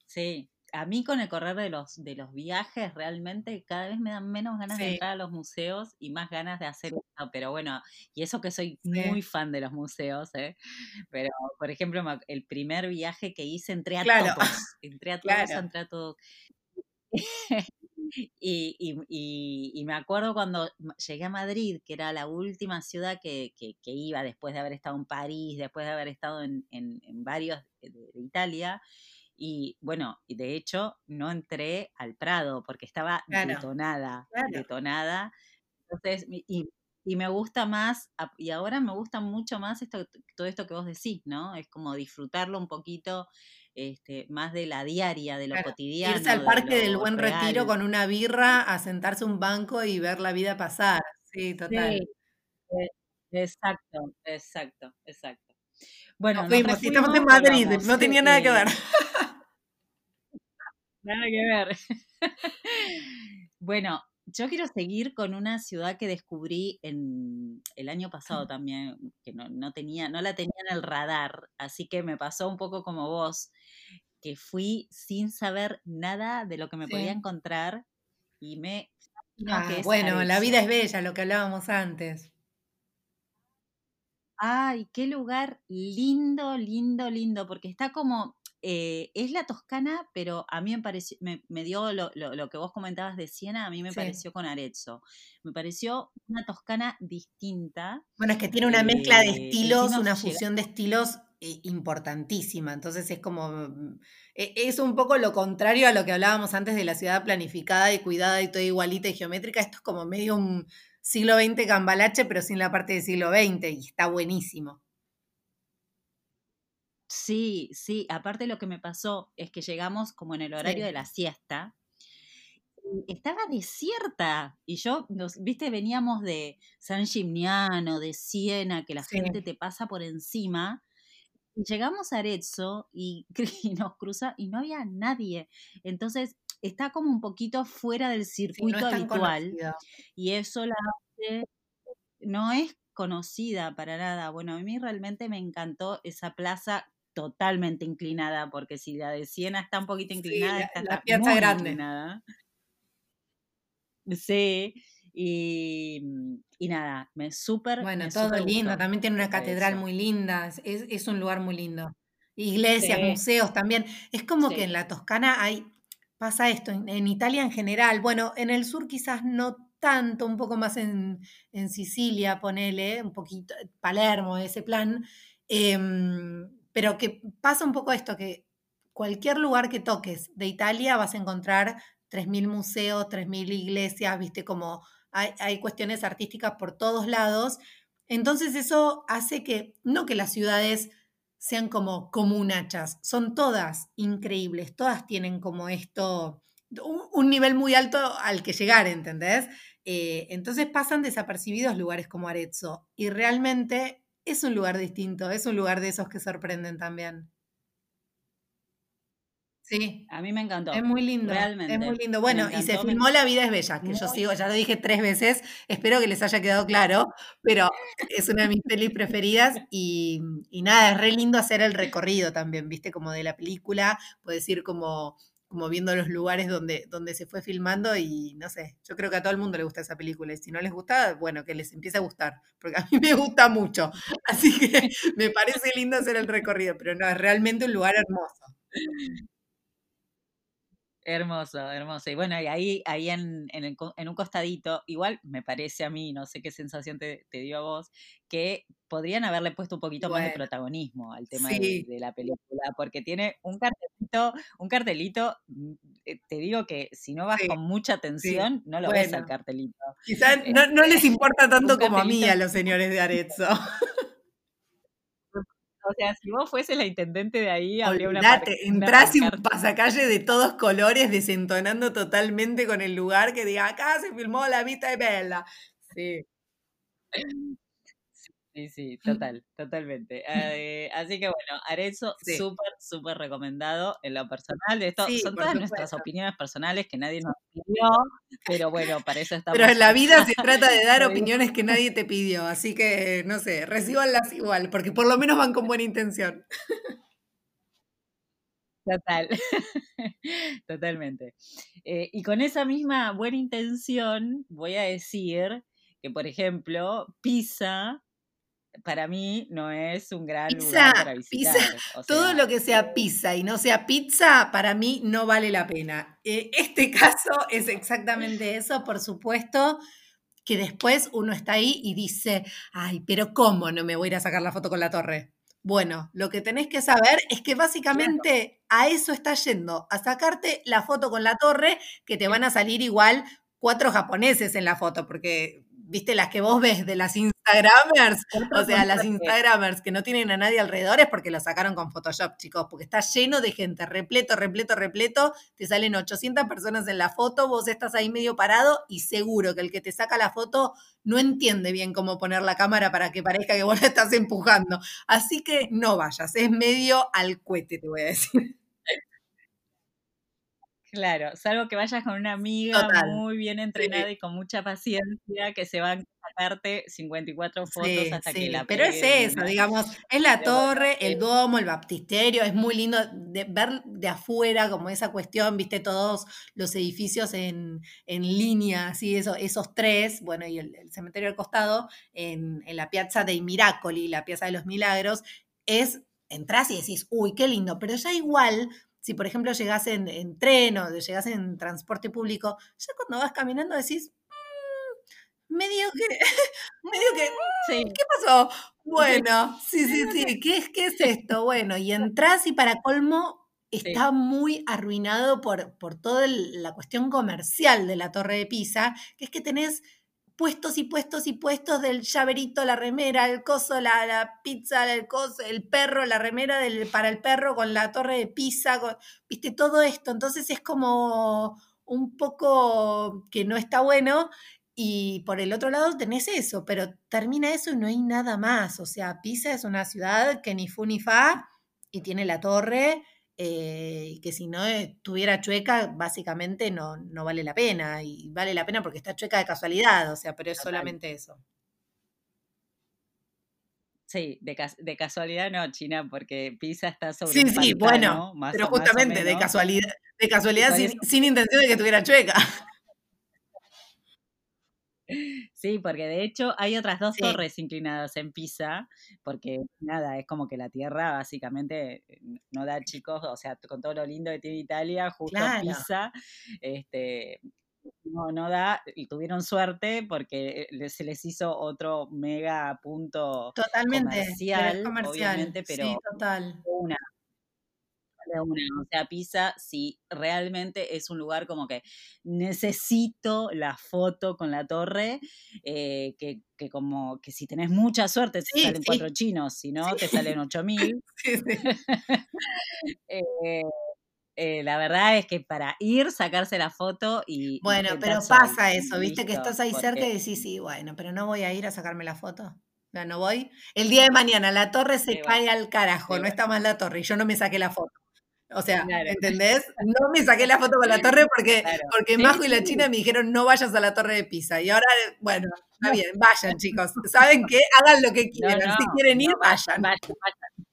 Sí, a mí con el correr de los, de los viajes realmente cada vez me dan menos ganas de entrar a los museos y más ganas de hacer esto, pero bueno, y eso que soy muy fan de los museos, ¿eh? pero por ejemplo el primer viaje que hice entré a todos, entré a (laughs) todos, entré a todos. (laughs) y, y, y, me acuerdo cuando llegué a Madrid, que era la última ciudad que, que, iba después de haber estado en París, después de haber estado en, en, en varios de Italia, y bueno, de hecho no entré al Prado porque estaba detonada, detonada. Entonces, y, y, me gusta más, y ahora me gusta mucho más esto, todo esto que vos decís, ¿no? Es como disfrutarlo un poquito este, más de la diaria, de lo cotidiano. Irse al parque del buen retiro con una birra, a sentarse un banco y ver la vida pasar. Sí, total. E, exacto, exacto, exacto. Bueno, estamos en Madrid, no tenía nada que ver. (laughs) (laughs) Nada que ver. (laughs) bueno, yo quiero seguir con una ciudad que descubrí en el año pasado también, que no, tenía, no la tenía en el radar, así que me pasó un poco como vos, que fui sin saber nada de lo que me podía encontrar y me Ah, bueno, la vida es bella, lo que hablábamos antes. Ay, qué lugar lindo, lindo, lindo, porque está como, eh, es la Toscana, pero a mí me pareció, me, me dio lo, lo- lo que vos comentabas de Siena, a mí me Sí. pareció con Arezzo. Me pareció una Toscana distinta. Bueno, es que tiene una mezcla de Eh, estilos, una llega- fusión de estilos eh, importantísima. Entonces es como, mm, e- es un poco lo contrario a lo que hablábamos antes de la ciudad planificada y cuidada y toda igualita y geométrica. Esto es como medio un siglo XX cambalache, pero sin la parte del siglo XX y está buenísimo. Sí, sí, aparte lo que me pasó es que llegamos como en el horario Sí. de la siesta. y Estaba desierta y yo, nos, viste, veníamos de San Gimignano, de Siena, que la Sí. gente te pasa por encima. Y llegamos a Arezzo y, (laughs) y nos cruza y no había nadie. Entonces está como un poquito fuera del Sí, no circuito habitual y eso la hace, no es conocida para nada. Bueno, a mí realmente me encantó esa plaza totalmente inclinada, porque si la de Siena está un poquito Sí, inclinada, esta la está piazza grande. inclinada. Sí, y, y nada, me súper, Bueno, me todo lindo. gustó También tiene una catedral muy linda. Es, es- un lugar muy lindo. Iglesias, Sí, museos también. Es como que sí. en la Toscana hay, pasa esto, en, en Italia en general. Bueno, en el sur quizás no tanto, un poco más en, en Sicilia, ponele, un poquito, Palermo, ese plan. Em, pero que pasa un poco esto, que cualquier lugar que toques de Italia vas a encontrar 3.000 museos, 3.000 iglesias, viste, como hay, hay cuestiones artísticas por todos lados. Entonces eso hace que, no que las ciudades sean como comunachas, son todas increíbles, todas tienen como esto, un, nivel muy alto al que llegar, ¿entendés? Eh, entonces pasan desapercibidos lugares como Arezzo y realmente es un lugar distinto, es un lugar de esos que sorprenden también. Sí, A mí me es encantó, muy lindo, es muy realmente. lindo. Bueno, y se me filmó La vida es bella, que yo sigo, ya lo dije tres veces, espero que les haya quedado claro, pero es una de mis pelis preferidas y, y nada, es re lindo hacer el recorrido también, viste, como de la película, puedes ir como, como viendo los lugares donde, donde se fue filmando y no sé, yo creo que a todo el mundo le gusta esa película y si no les gusta, bueno, que les empiece a gustar, porque a mí me gusta mucho, (laughs) así que me parece lindo hacer el recorrido, pero no, es realmente un lugar hermoso. Hermoso, hermoso. Y bueno, y ahí, ahí en, en, el en un costadito, igual me parece a mí, no sé qué sensación te, te dio a vos, que podrían haberle puesto un poquito más de protagonismo al tema de, sí, de la película, porque tiene un cartelito, un cartelito, mm, eh, te digo que si no vas sí, con mucha sí, atención, no lo ves al cartelito. Quizás Eh, no, no les (laughs) importa tanto como a mí, a los señores de Arezzo. (laughs) O sea, si vos fueses la intendente de ahí, habría una, Olvídate, par- una entrás y un pasacalle de todos colores, desentonando totalmente con el lugar que diga, acá se filmó La Vista de Bella. Sí. Sí, sí, (laughs) total, totalmente. Eh, así que bueno, Arezzo, Sí, súper, súper recomendado en lo personal. Esto sí, son todas nuestras opiniones personales que nadie nos pidió, pero bueno, para eso Pero estamos en la vida se trata de dar (laughs) opiniones que nadie te pidió, así que, no sé, recíbanlas igual, porque por lo menos van con buena intención. Total, (laughs) totalmente. Eh, y con esa misma buena intención, voy a decir que, por ejemplo, Pisa para mí no es un gran lugar para Pizza, visitar. pizza, O todo lo que sea pizza y no sea pizza, para mí no vale la pena. Eh, este (laughs) caso es exactamente eso, por supuesto, que después uno está ahí y dice, ay, pero ¿cómo no me voy a ir a sacar la foto con la torre? Bueno, lo que tenés que saber es que claro, básicamente a eso estás yendo, a sacarte la foto con la torre, que te van a salir igual cuatro japoneses en la foto, porque, viste, las que vos ves de las Instagramers, o sea, las. Instagramers que no tienen a nadie alrededor es porque lo sacaron con Photoshop, chicos, porque está lleno de gente, repleto, repleto, repleto, te salen 800 personas en la foto, vos estás ahí medio parado y seguro que el que te saca la foto no entiende bien cómo poner la cámara para que parezca que vos la estás empujando. Así que no vayas, es medio al cohete, te voy a decir. Claro, salvo que vayas con una amiga muy bien entrenada y con mucha paciencia que se van a sacarte 54 fotos hasta que la Pero es eso, digamos, es la torre, el domo, el baptisterio, es muy lindo de, ver de afuera como esa cuestión, viste todos los edificios en, línea, así, eso, esos tres, bueno, y el, cementerio al costado, en, en la piazza dei Miracoli, la piazza de los milagros, es entras y decís, uy, qué lindo, pero ya igual si por ejemplo llegas en, tren o llegas en transporte público, ya cuando vas caminando decís, mm, medio que, (laughs) (laughs) medio que, mm, ¿qué pasó? (laughs) Bueno, sí, sí, sí, ¿qué es, qué es esto? Bueno, y entras y para colmo está muy arruinado por, por toda la cuestión comercial de la Torre de Pisa, que es que tenés puestos y puestos y puestos del llaverito, la remera, el coso, la, pizza, el coso, el perro, la remera del, para el perro con la torre de pizza, viste, todo esto. Entonces es como un poco que no está bueno. Y por el otro lado tenés eso, pero termina eso y no hay nada más. O sea, Pisa es una ciudad que ni fu ni fa y tiene la torre eh, y que si no estuviera chueca, básicamente no, no vale la pena. Y vale la pena porque está chueca de casualidad, o sea, pero es solamente eso. Sí, de, casualidad no, China, porque Pisa está sobre. Sí, sí, bueno, pero justamente de casualidad, de casualidad sin, sin, intención de que estuviera chueca. Sí, porque de hecho hay otras dos torres inclinadas en Pisa, porque nada, es como que la tierra básicamente eh, no da chicos, o sea, con todo lo lindo que tiene Italia, justo Pisa, este, no, no da, y tuvieron suerte porque eh, se les hizo otro mega punto Totalmente, comercial, obviamente, pero sí, total. una una. O sea, Pisa sí realmente es un lugar como que necesito la foto con la torre, eh, que, como que si tenés mucha suerte te salen cuatro chinos, si no te salen ocho mil. (laughs) (laughs) Eh, eh, la verdad es que para ir, sacarse la foto y... Bueno, pero pasa eso, viste que estás ahí cerca y decís, sí, bueno, pero no voy a ir a sacarme la foto. No, no voy. El día de mañana la torre se cae al carajo, no está más la torre y yo no me saqué la foto. O sea, ¿entendés? No me saqué la foto con la torre (laughs) porque, porque Majo y la China me dijeron no vayas a la torre de Pisa. Y ahora, bueno, está bien, vayan (laughs) chicos. ¿Saben qué? Hagan lo que quieran. si quieren ir, vayan. Vayan, vayan.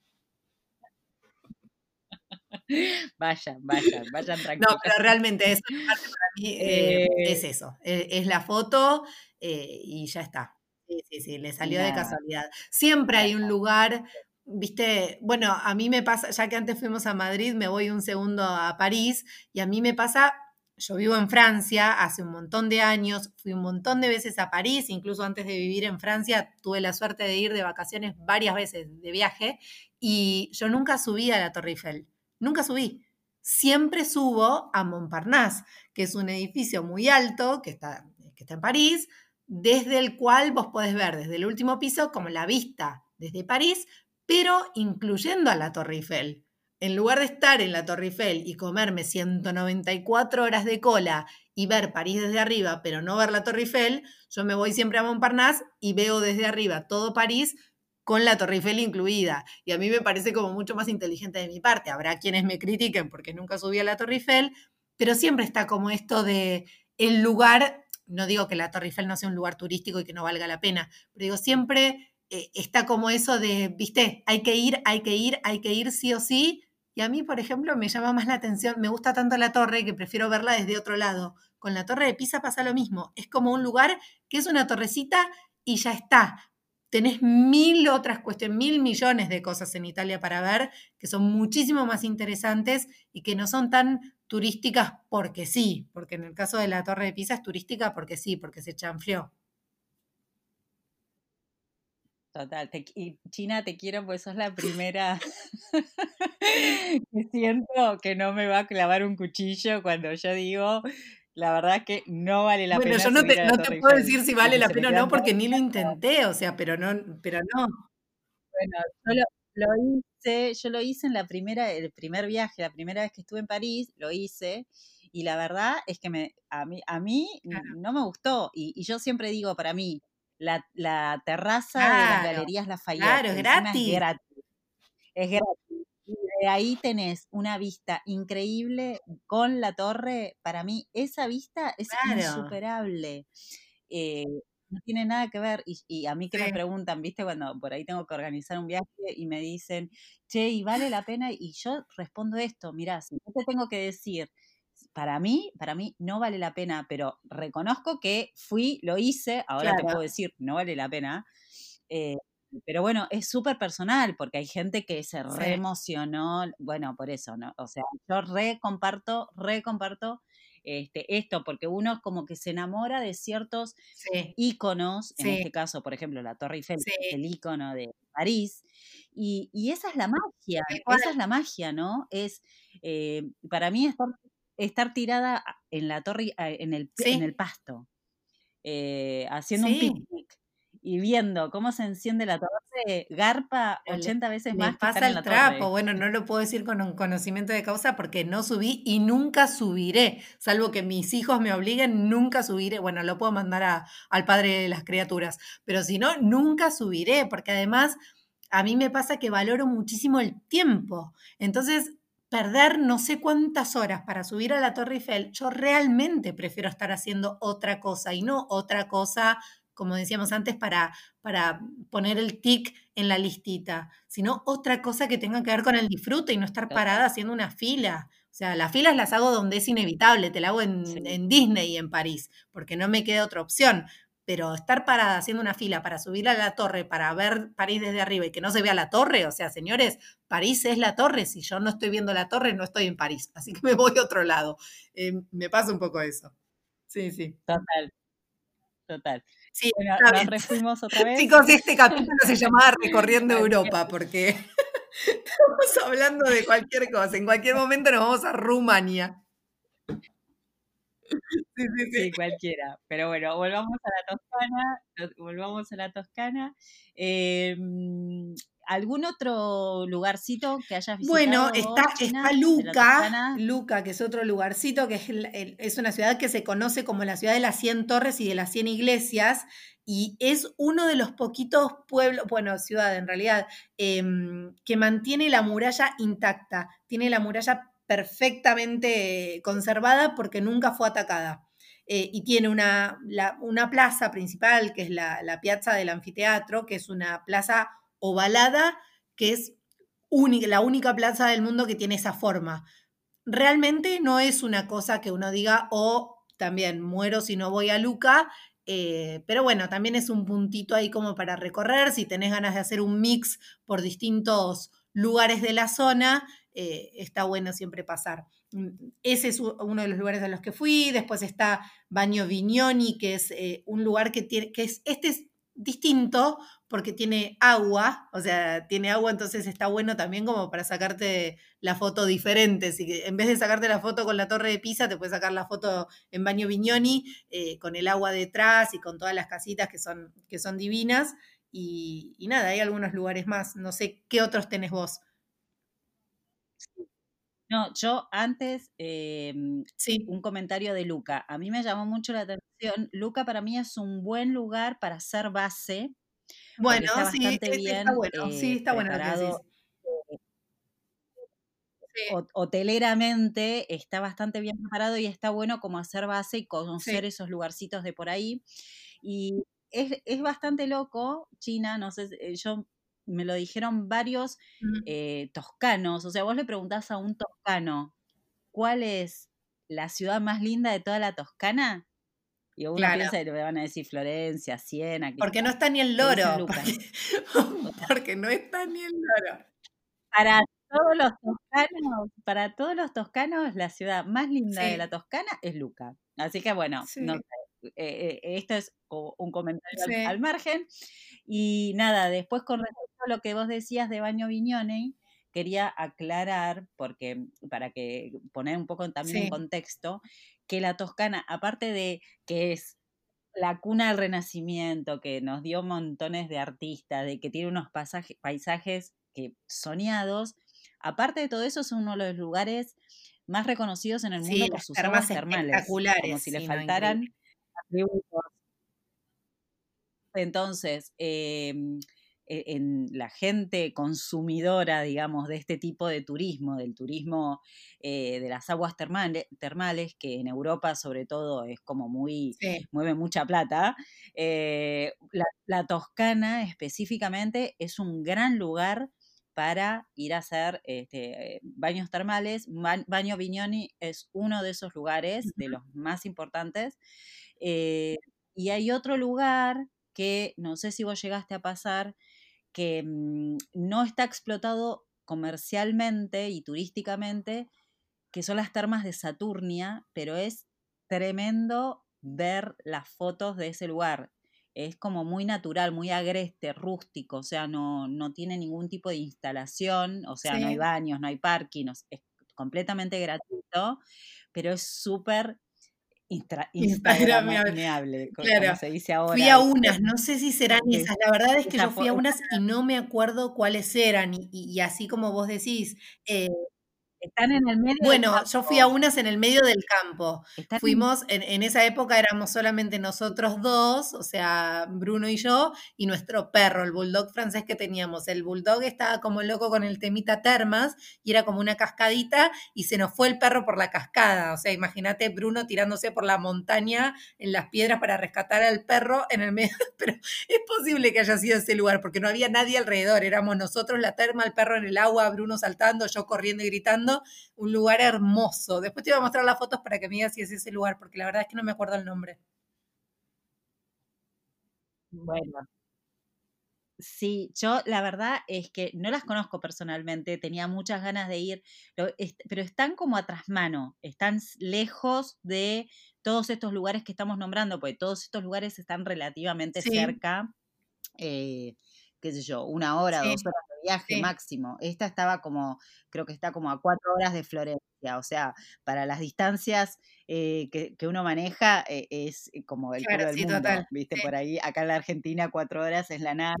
Vayan, (laughs) vayan, tranquilos. No, pero realmente eso para mí eh, eh, es eso, eh, es la foto y ya está. Sí, sí, sí, le salió de casualidad. Siempre hay un lugar viste, bueno, a mí me pasa, ya que antes fuimos a Madrid, me voy un segundo a París y a mí me pasa, yo vivo en Francia hace un montón de años, fui un montón de veces a París, incluso antes de vivir en Francia tuve la suerte de ir de vacaciones varias veces de viaje y yo nunca subí a la Torre Eiffel, nunca subí. Siempre subo a Montparnasse, que es un edificio muy alto que está, que está en París, desde el cual vos podés ver desde el último piso como la vista desde París, pero incluyendo a la Torre Eiffel. En lugar de estar en la Torre Eiffel y comerme 194 horas de cola y ver París desde arriba, pero no ver la Torre Eiffel, yo me voy siempre a Montparnasse y veo desde arriba todo París con la Torre Eiffel incluida. Y a mí me parece como mucho más inteligente de mi parte. Habrá quienes me critiquen porque nunca subí a la Torre Eiffel, pero siempre está como esto de el lugar, no digo que la Torre Eiffel no sea un lugar turístico y que no valga la pena, pero digo, siempre eh, está como eso de, viste, hay que ir, hay que ir, hay que ir sí o sí. Y a mí, por ejemplo, me llama más la atención, me gusta tanto la torre que prefiero verla desde otro lado. Con la torre de Pisa pasa lo mismo. Es como un lugar que es una torrecita y ya está. Tenés mil otras cuestiones, mil millones de cosas en Italia para ver que son muchísimo más interesantes y que no son tan turísticas porque sí, porque en el caso de la Torre de Pisa es turística porque sí, porque se chanfleó. Total, y China te quiero pues sos la (laughs) primera (laughs) que siento que no me va a clavar un cuchillo cuando yo digo, la verdad es que no vale la pena. Bueno, yo no te, no te puedo decir si vale la pena o no, porque ni lo intenté, o sea, pero no, pero no. Bueno, yo lo, hice, yo lo hice en la primera, el primer viaje, la primera vez que estuve en París, lo hice, y la verdad es que me, a mí, a mí no me gustó, y, y yo siempre digo, para mí, la, la terraza de las galerías Lafayette. Claro, es gratis. Es gratis. Es gratis. Y ahí tenés una vista increíble con la torre. Para mí, esa vista es insuperable. Eh, no tiene nada que ver. Y, a mí que me preguntan, viste, cuando por ahí tengo que organizar un viaje y me dicen, che, ¿y vale la pena? Y yo respondo esto, mirá, si no te tengo que decir, para mí, para mí no vale la pena, pero reconozco que fui, lo hice, ahora te puedo decir, no vale la pena. Eh, pero bueno, es súper personal porque hay gente que se re emocionó, bueno, por eso, ¿no? O sea, yo re comparto, re comparto este, esto, porque uno como que se enamora de ciertos íconos, en este caso, por ejemplo, la Torre Eiffel, el ícono de París, y, esa es la magia, esa es la magia, ¿no? Es, eh, para mí, estar, estar, tirada en la torre, en el, en el pasto, eh, haciendo un picnic y viendo cómo se enciende la torre, garpa 80 veces más. Me pasa el trapo, bueno, no lo puedo decir con un conocimiento de causa porque no subí y nunca subiré, salvo que mis hijos me obliguen, nunca subiré, bueno, lo puedo mandar al padre de las criaturas, pero si no, nunca subiré, porque además a mí me pasa que valoro muchísimo el tiempo, entonces perder no sé cuántas horas para subir a la Torre Eiffel, yo realmente prefiero estar haciendo otra cosa y no otra cosa como decíamos antes, para, para poner el tic en la listita, sino otra cosa que tenga que ver con el disfrute y no estar parada haciendo una fila. O sea, las filas las hago donde es inevitable, te la hago en, en Disney y en París, porque no me queda otra opción. Pero estar parada haciendo una fila para subir a la torre, para ver París desde arriba y que no se vea la torre, o sea, señores, París es la torre. Si yo no estoy viendo la torre, no estoy en París. Así que me voy a otro lado. Eh, me pasa un poco eso. Sí, sí. Total. Total. Sí, bueno, nos otra vez. Chicos, este capítulo se llamaba (laughs) Recorriendo Europa, porque (laughs) estamos hablando de cualquier cosa. En cualquier momento nos vamos a Rumania. Sí, sí, sí. sí, cualquiera. Pero bueno, volvamos a la Toscana. Volvamos a la Toscana. Eh, ¿Algún otro lugarcito que hayas visitado? Bueno, está, está Luca, Luca, que es otro lugarcito, que es, es, una ciudad que se conoce como la ciudad de las 100 torres y de las 100 iglesias, y es uno de los poquitos pueblos, bueno, ciudad en realidad, em, que mantiene la muralla intacta, tiene la muralla perfectamente conservada porque nunca fue atacada. Eh, y tiene una, una, plaza principal, que es la, la Piazza del Anfiteatro, que es una plaza ovalada, que es la única plaza del mundo que tiene esa forma. Realmente no es una cosa que uno diga, oh, también muero si no voy a Luca, eh, pero bueno, también es un puntito ahí como para recorrer, si tenés ganas de hacer un mix por distintos lugares de la zona, eh, está bueno siempre pasar. Ese es uno de los lugares a los que fui, después está Baño Vignoni, que es eh, un lugar que tiene, que es, este es distinto porque tiene agua, o sea, tiene agua, entonces está bueno también como para sacarte la foto diferente. Así en vez de sacarte la foto con la torre de Pisa, te puedes sacar la foto en Baño Viñoni, eh, con el agua detrás y con todas las casitas que son, que son divinas. Y, nada, hay algunos lugares más. No sé qué otros tenés vos. No, yo antes, em, sí. un comentario de Luca. A mí me llamó mucho la atención. Luca para mí es un buen lugar para hacer base bueno, sí, está bueno, sí, está bueno hoteleramente está bastante bien preparado y está bueno como hacer base y conocer esos lugarcitos de por ahí. Y es, es, bastante loco, China, no sé, eh, yo me lo dijeron varios eh, toscanos, o sea, vos le preguntás a un toscano, ¿cuál es la ciudad más linda de toda la Toscana? Y uno piensa que van a decir Florencia, Siena. Porque no está ni el loro. (laughs) (laughs) Porque, no está ni el loro. Para todos los toscanos, para todos los toscanos, la ciudad más linda de la Toscana es Luca. Así que bueno, eh, eh, esto es un comentario al, margen. Y nada, después con respecto a lo que vos decías de Baño Viñone, quería aclarar, porque para que poner un poco también en contexto, que la Toscana, aparte de que es la cuna del Renacimiento, que nos dio montones de artistas, de que tiene unos paisajes que, soñados, aparte de todo eso, es uno de los lugares más reconocidos en el mundo por sus aguas termales. Como si le faltaran atributos. Entonces, em, e, en la gente consumidora, digamos, de este tipo de turismo, del turismo eh, de las aguas termales, termales, que en Europa sobre todo es como muy, mueve mucha plata, eh, la, Toscana específicamente es un gran lugar para ir a hacer este, baños termales. Baño Viñoni es uno de esos lugares, de los más importantes. Eh, y hay otro lugar que no sé si vos llegaste a pasar, que mm, no está explotado comercialmente y turísticamente, que son las termas de Saturnia, pero es tremendo ver las fotos de ese lugar. Es como muy natural, muy agreste, rústico, o sea, no, no tiene ningún tipo de instalación, o sea, no hay baños, no hay parking, es completamente gratuito, pero es súper (laughs) Instagramable, claro. se dice ahora. Fui a unas, no sé si serán esas. La verdad es que yo fui a unas y no me acuerdo cuáles eran. Y, así como vos decís, eh, están en el medio. Bueno, yo fui a unas en el medio del campo. Fuimos, en, esa época éramos solamente nosotros dos, o sea, Bruno y yo, y nuestro perro, el bulldog francés que teníamos. El bulldog estaba como loco con el temita termas y era como una cascadita y se nos fue el perro por la cascada. O sea, imagínate Bruno tirándose por la montaña en las piedras para rescatar al perro en el medio. (laughs) Pero es posible que haya sido ese lugar porque no había nadie alrededor. Éramos nosotros, la terma, el perro en el agua, Bruno saltando, yo corriendo y gritando un lugar hermoso. Después te voy a mostrar las fotos para que me digas si es ese lugar, porque la verdad es que no me acuerdo el nombre. Bueno. Sí, yo la verdad es que no las conozco personalmente, tenía muchas ganas de ir, pero están como a trasmano, están lejos de todos estos lugares que estamos nombrando, porque todos estos lugares están relativamente cerca, eh, qué sé yo, una hora, dos horas viaje máximo. Esta estaba como, creo que está como a cuatro horas de Florencia, o sea, para las distancias eh, que, uno maneja eh, es eh, como el claro, del mundo, viste, por ahí, acá en la Argentina cuatro horas es la nada.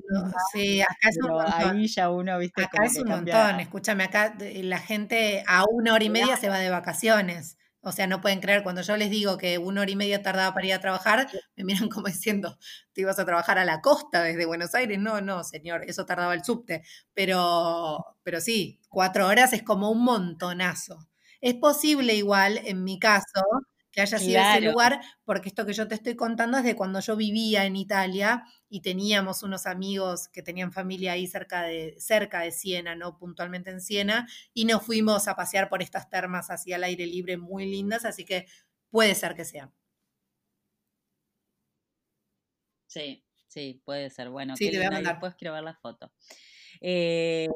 sí, acá es un montón. ahí ya uno, viste, acá es un montón, escúchame, acá la gente a una hora y media se va de vacaciones. O sea, no pueden creer, cuando yo les digo que una hora y media tardaba para ir a trabajar, me miran como diciendo, te ibas a trabajar a la costa desde Buenos Aires. No, no, señor, eso tardaba el subte. Pero, pero sí, cuatro horas es como un montonazo. Es posible igual, en mi caso, que haya sido ese lugar, porque esto que yo te estoy contando es de cuando yo vivía en Italia y teníamos unos amigos que tenían familia ahí cerca de, cerca de Siena, no puntualmente en Siena, y nos fuimos a pasear por estas termas así al aire libre muy lindas, así que puede ser que sea. Sí, sí, puede ser. Bueno, sí, te voy a mandar. después quiero ver la foto. Eh,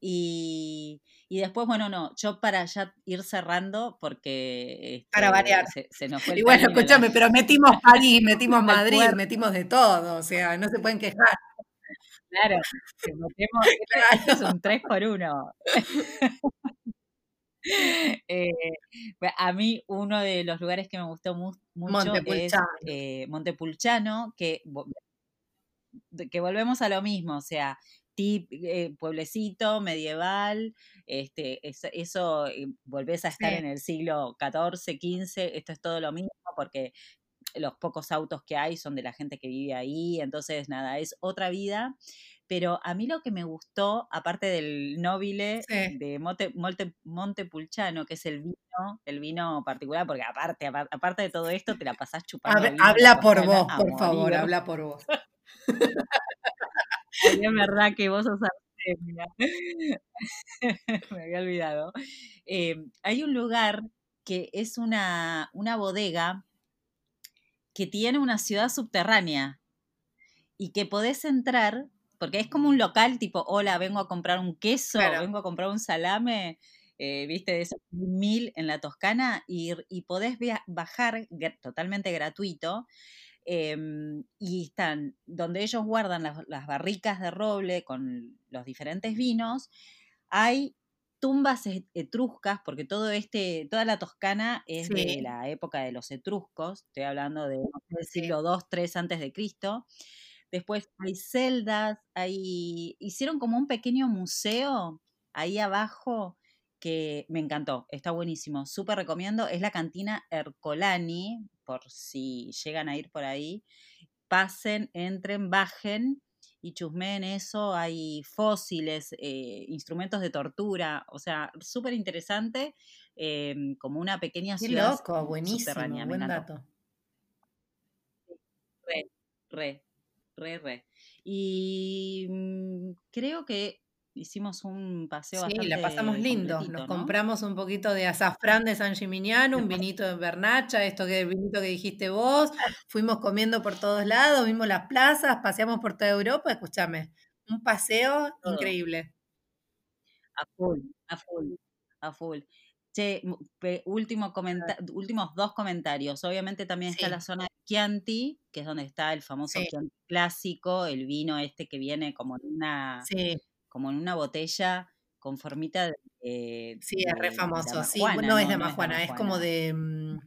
y, después, bueno, no, yo para ya ir cerrando, porque... para este, variar. Se, nos fue (laughs) el Y bueno, escúchame, pero metimos (laughs) París, metimos Madrid, metimos de todo, o sea, no se pueden quejar. Claro, metemos, (laughs) es un 3 por 1. Eh, a mí uno de los lugares que me gustó mucho es eh, Montepulciano, que, que volvemos a lo mismo, o sea, tip, eh, pueblecito medieval, este, eso, eh, volvés a estar en el siglo XIV, XV, esto es todo lo mismo porque los pocos autos que hay son de la gente que vive ahí, entonces nada, es otra vida. Pero a mí lo que me gustó, aparte del nobile de Monte, Montepulciano, que es el vino, el vino particular, porque aparte, aparte de todo esto, te la (laughs) pasás chupando. Habla, por vos, por favor, habla por vos. (laughs) es verdad que vos sos artemia. (laughs) Me había olvidado. Em, hay un lugar que es una, una bodega que tiene una ciudad subterránea y que podés entrar, porque es como un local tipo, hola, vengo a comprar un queso, vengo a comprar un salame, eh, viste, de esos mil en la Toscana, y, y podés bajar totalmente gratuito Em, y están donde ellos guardan las, barricas de roble con los diferentes vinos, hay tumbas etruscas, porque todo este, toda la Toscana es de la época de los etruscos, estoy hablando del siglo II, III antes de Cristo. Después hay celdas, hay, hicieron como un pequeño museo ahí abajo que me encantó, está buenísimo, súper recomiendo, es la cantina Ercolani, por si llegan a ir por ahí, pasen, entren, bajen y chusmé en eso, hay fósiles, eh, instrumentos de tortura, o sea, súper interesante, em, como una pequeña Qué ciudad loco, buenísimo, buen dato. Re, re, re, re. Y mm, creo que hicimos un paseo sí, la pasamos lindo. Nos compramos un poquito de azafrán de San Gimignano, un vinito de Bernacha, esto que el vinito que dijiste vos. (laughs) Fuimos comiendo por todos lados, vimos las plazas, paseamos por toda Europa. Escúchame, un paseo increíble. A full, a full, a full. Che, último últimos dos comentarios. Obviamente también está la zona de Chianti, que es donde está el famoso Chianti clásico, el vino este que viene como en una sí como en una botella con formita de... sí, es re famoso, sí, no, es de Majuana, es, como de... Mm,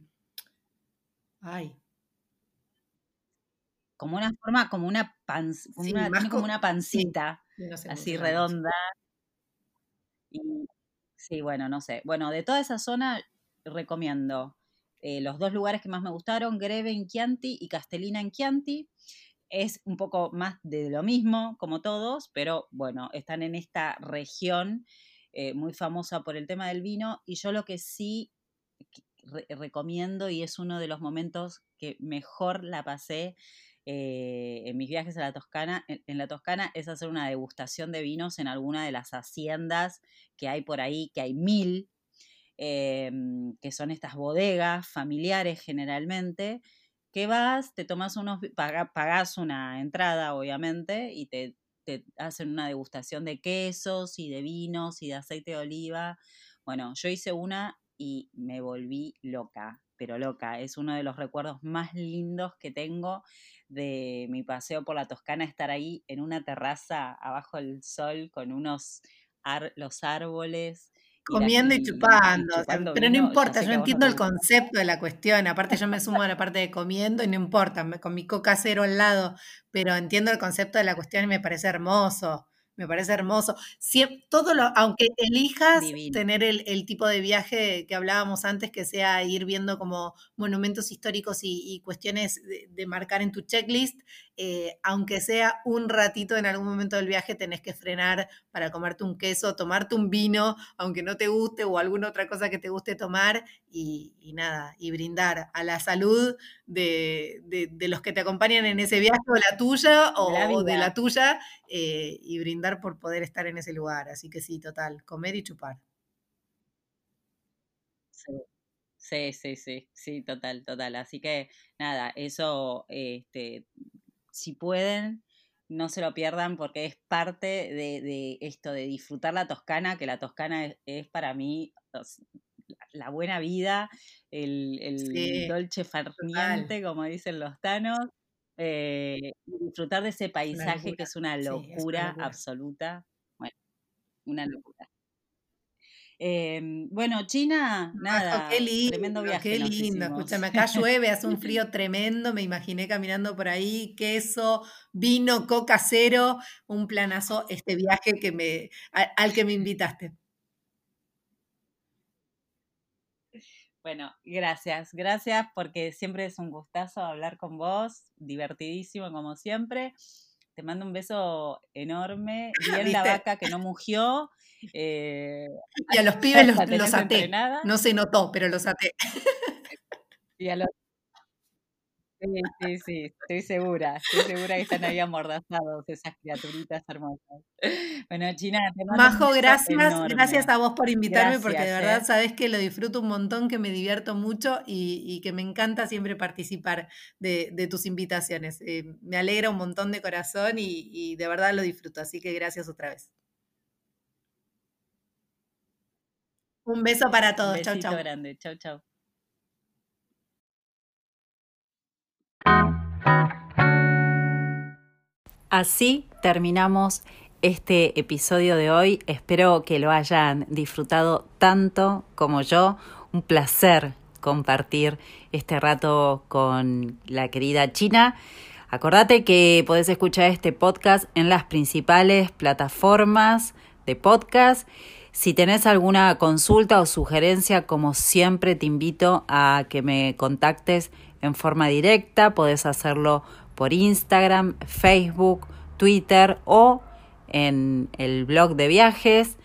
ay. Como una forma, como una, pan, como una pancita, así redonda. Y, sí, bueno, no sé. Bueno, de toda esa zona recomiendo eh, los dos lugares que más me gustaron, Greve en Chianti y Castellina en Chianti es un poco más de lo mismo, como todos, pero bueno, están en esta región eh, muy famosa por el tema del vino y yo lo que sí recomiendo y es uno de los momentos que mejor la pasé eh, en mis viajes a la Toscana, en, la Toscana es hacer una degustación de vinos en alguna de las haciendas que hay por ahí, que hay mil, em, que son estas bodegas familiares generalmente, que vas, te tomas unos, pagas una entrada, obviamente, y te, te hacen una degustación de quesos y de vinos y de aceite de oliva. Bueno, yo hice una y me volví loca, pero loca. Es uno de los recuerdos más lindos que tengo de mi paseo por la Toscana, estar ahí en una terraza abajo del sol con unos los árboles comiendo y, chupando, pero no importa, yo entiendo el concepto de la cuestión, aparte yo me sumo a la parte de comiendo y no importa, con mi coca cero al lado, pero entiendo el concepto de la cuestión y me parece hermoso me parece hermoso. todo lo, aunque elijas tener el, tipo de viaje que hablábamos antes, que sea ir viendo como monumentos históricos y, cuestiones de, marcar en tu checklist, eh, aunque sea un ratito en algún momento del viaje, tenés que frenar para comerte un queso, tomarte un vino, aunque no te guste, o alguna otra cosa que te guste tomar, y, nada, y brindar a la salud de, los que te acompañan en ese viaje, o la tuya, o, de la tuya, eh, y brindar por poder estar en ese lugar. Así que sí, total, comer y chupar. Sí, sí, sí, sí, total, total. Así que nada, eso, este, si pueden, no se lo pierdan porque es parte de, esto, de disfrutar la Toscana, que la Toscana es, para mí la buena vida, el, el dolce farniente, como dicen los tanos, eh, disfrutar de ese paisaje que es una locura, absoluta. Bueno, una locura. Em, bueno, China, nada, qué lindo, tremendo viaje. Qué lindo, escúchame, acá llueve, hace un (laughs) frío tremendo, me imaginé caminando por ahí, queso, vino, coca cero, un planazo este viaje que me, al que me invitaste. Bueno, gracias, gracias porque siempre es un gustazo hablar con vos, divertidísimo como siempre. Te mando un beso enorme. (laughs) Bien la vaca que no mugió. Eh, y a los (laughs) pibes los, los até. No se notó, pero los até. Y a los Sí, sí, sí, estoy segura, estoy segura que están ahí amordazados esas criaturitas hermosas. Bueno, China, te mando Majo, gracias, gracias a vos por invitarme, porque de verdad ¿eh? sabes que lo disfruto un montón, que me divierto mucho y, que me encanta siempre participar de, tus invitaciones. Eh, me alegra un montón de corazón y, de verdad lo disfruto, así que gracias otra vez. Un beso para todos, chau, chau. grande, chau, chau. Así terminamos este episodio de hoy. Espero que lo hayan disfrutado tanto como yo. Un placer compartir este rato con la querida China. Acordate que podés escuchar este podcast en las principales plataformas de podcast. Si tenés alguna consulta o sugerencia, como siempre, te invito a que me contactes en forma directa. Podés hacerlo por Instagram, Facebook, Twitter o en el blog de viajes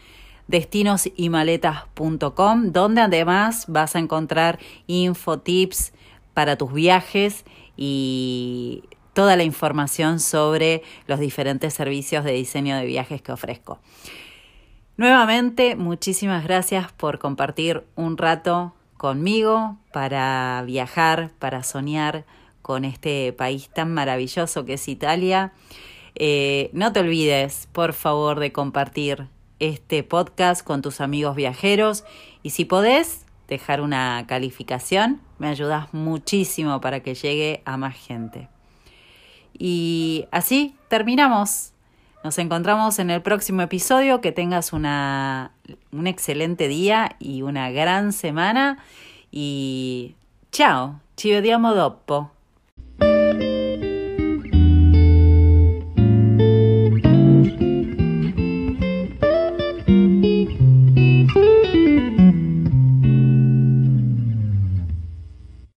destinosimaletas.com, donde además vas a encontrar info, tips para tus viajes y toda la información sobre los diferentes servicios de diseño de viajes que ofrezco. Nuevamente, muchísimas gracias por compartir un rato conmigo para viajar, para soñar con este país tan maravilloso que es Italia. Eh, no te olvides, por favor, de compartir este podcast con tus amigos viajeros y si podés dejar una calificación, me ayudas muchísimo para que llegue a más gente. Y así terminamos. Nos encontramos en el próximo episodio. Que tengas una, un excelente día y una gran semana. Y chao, ci vediamo dopo.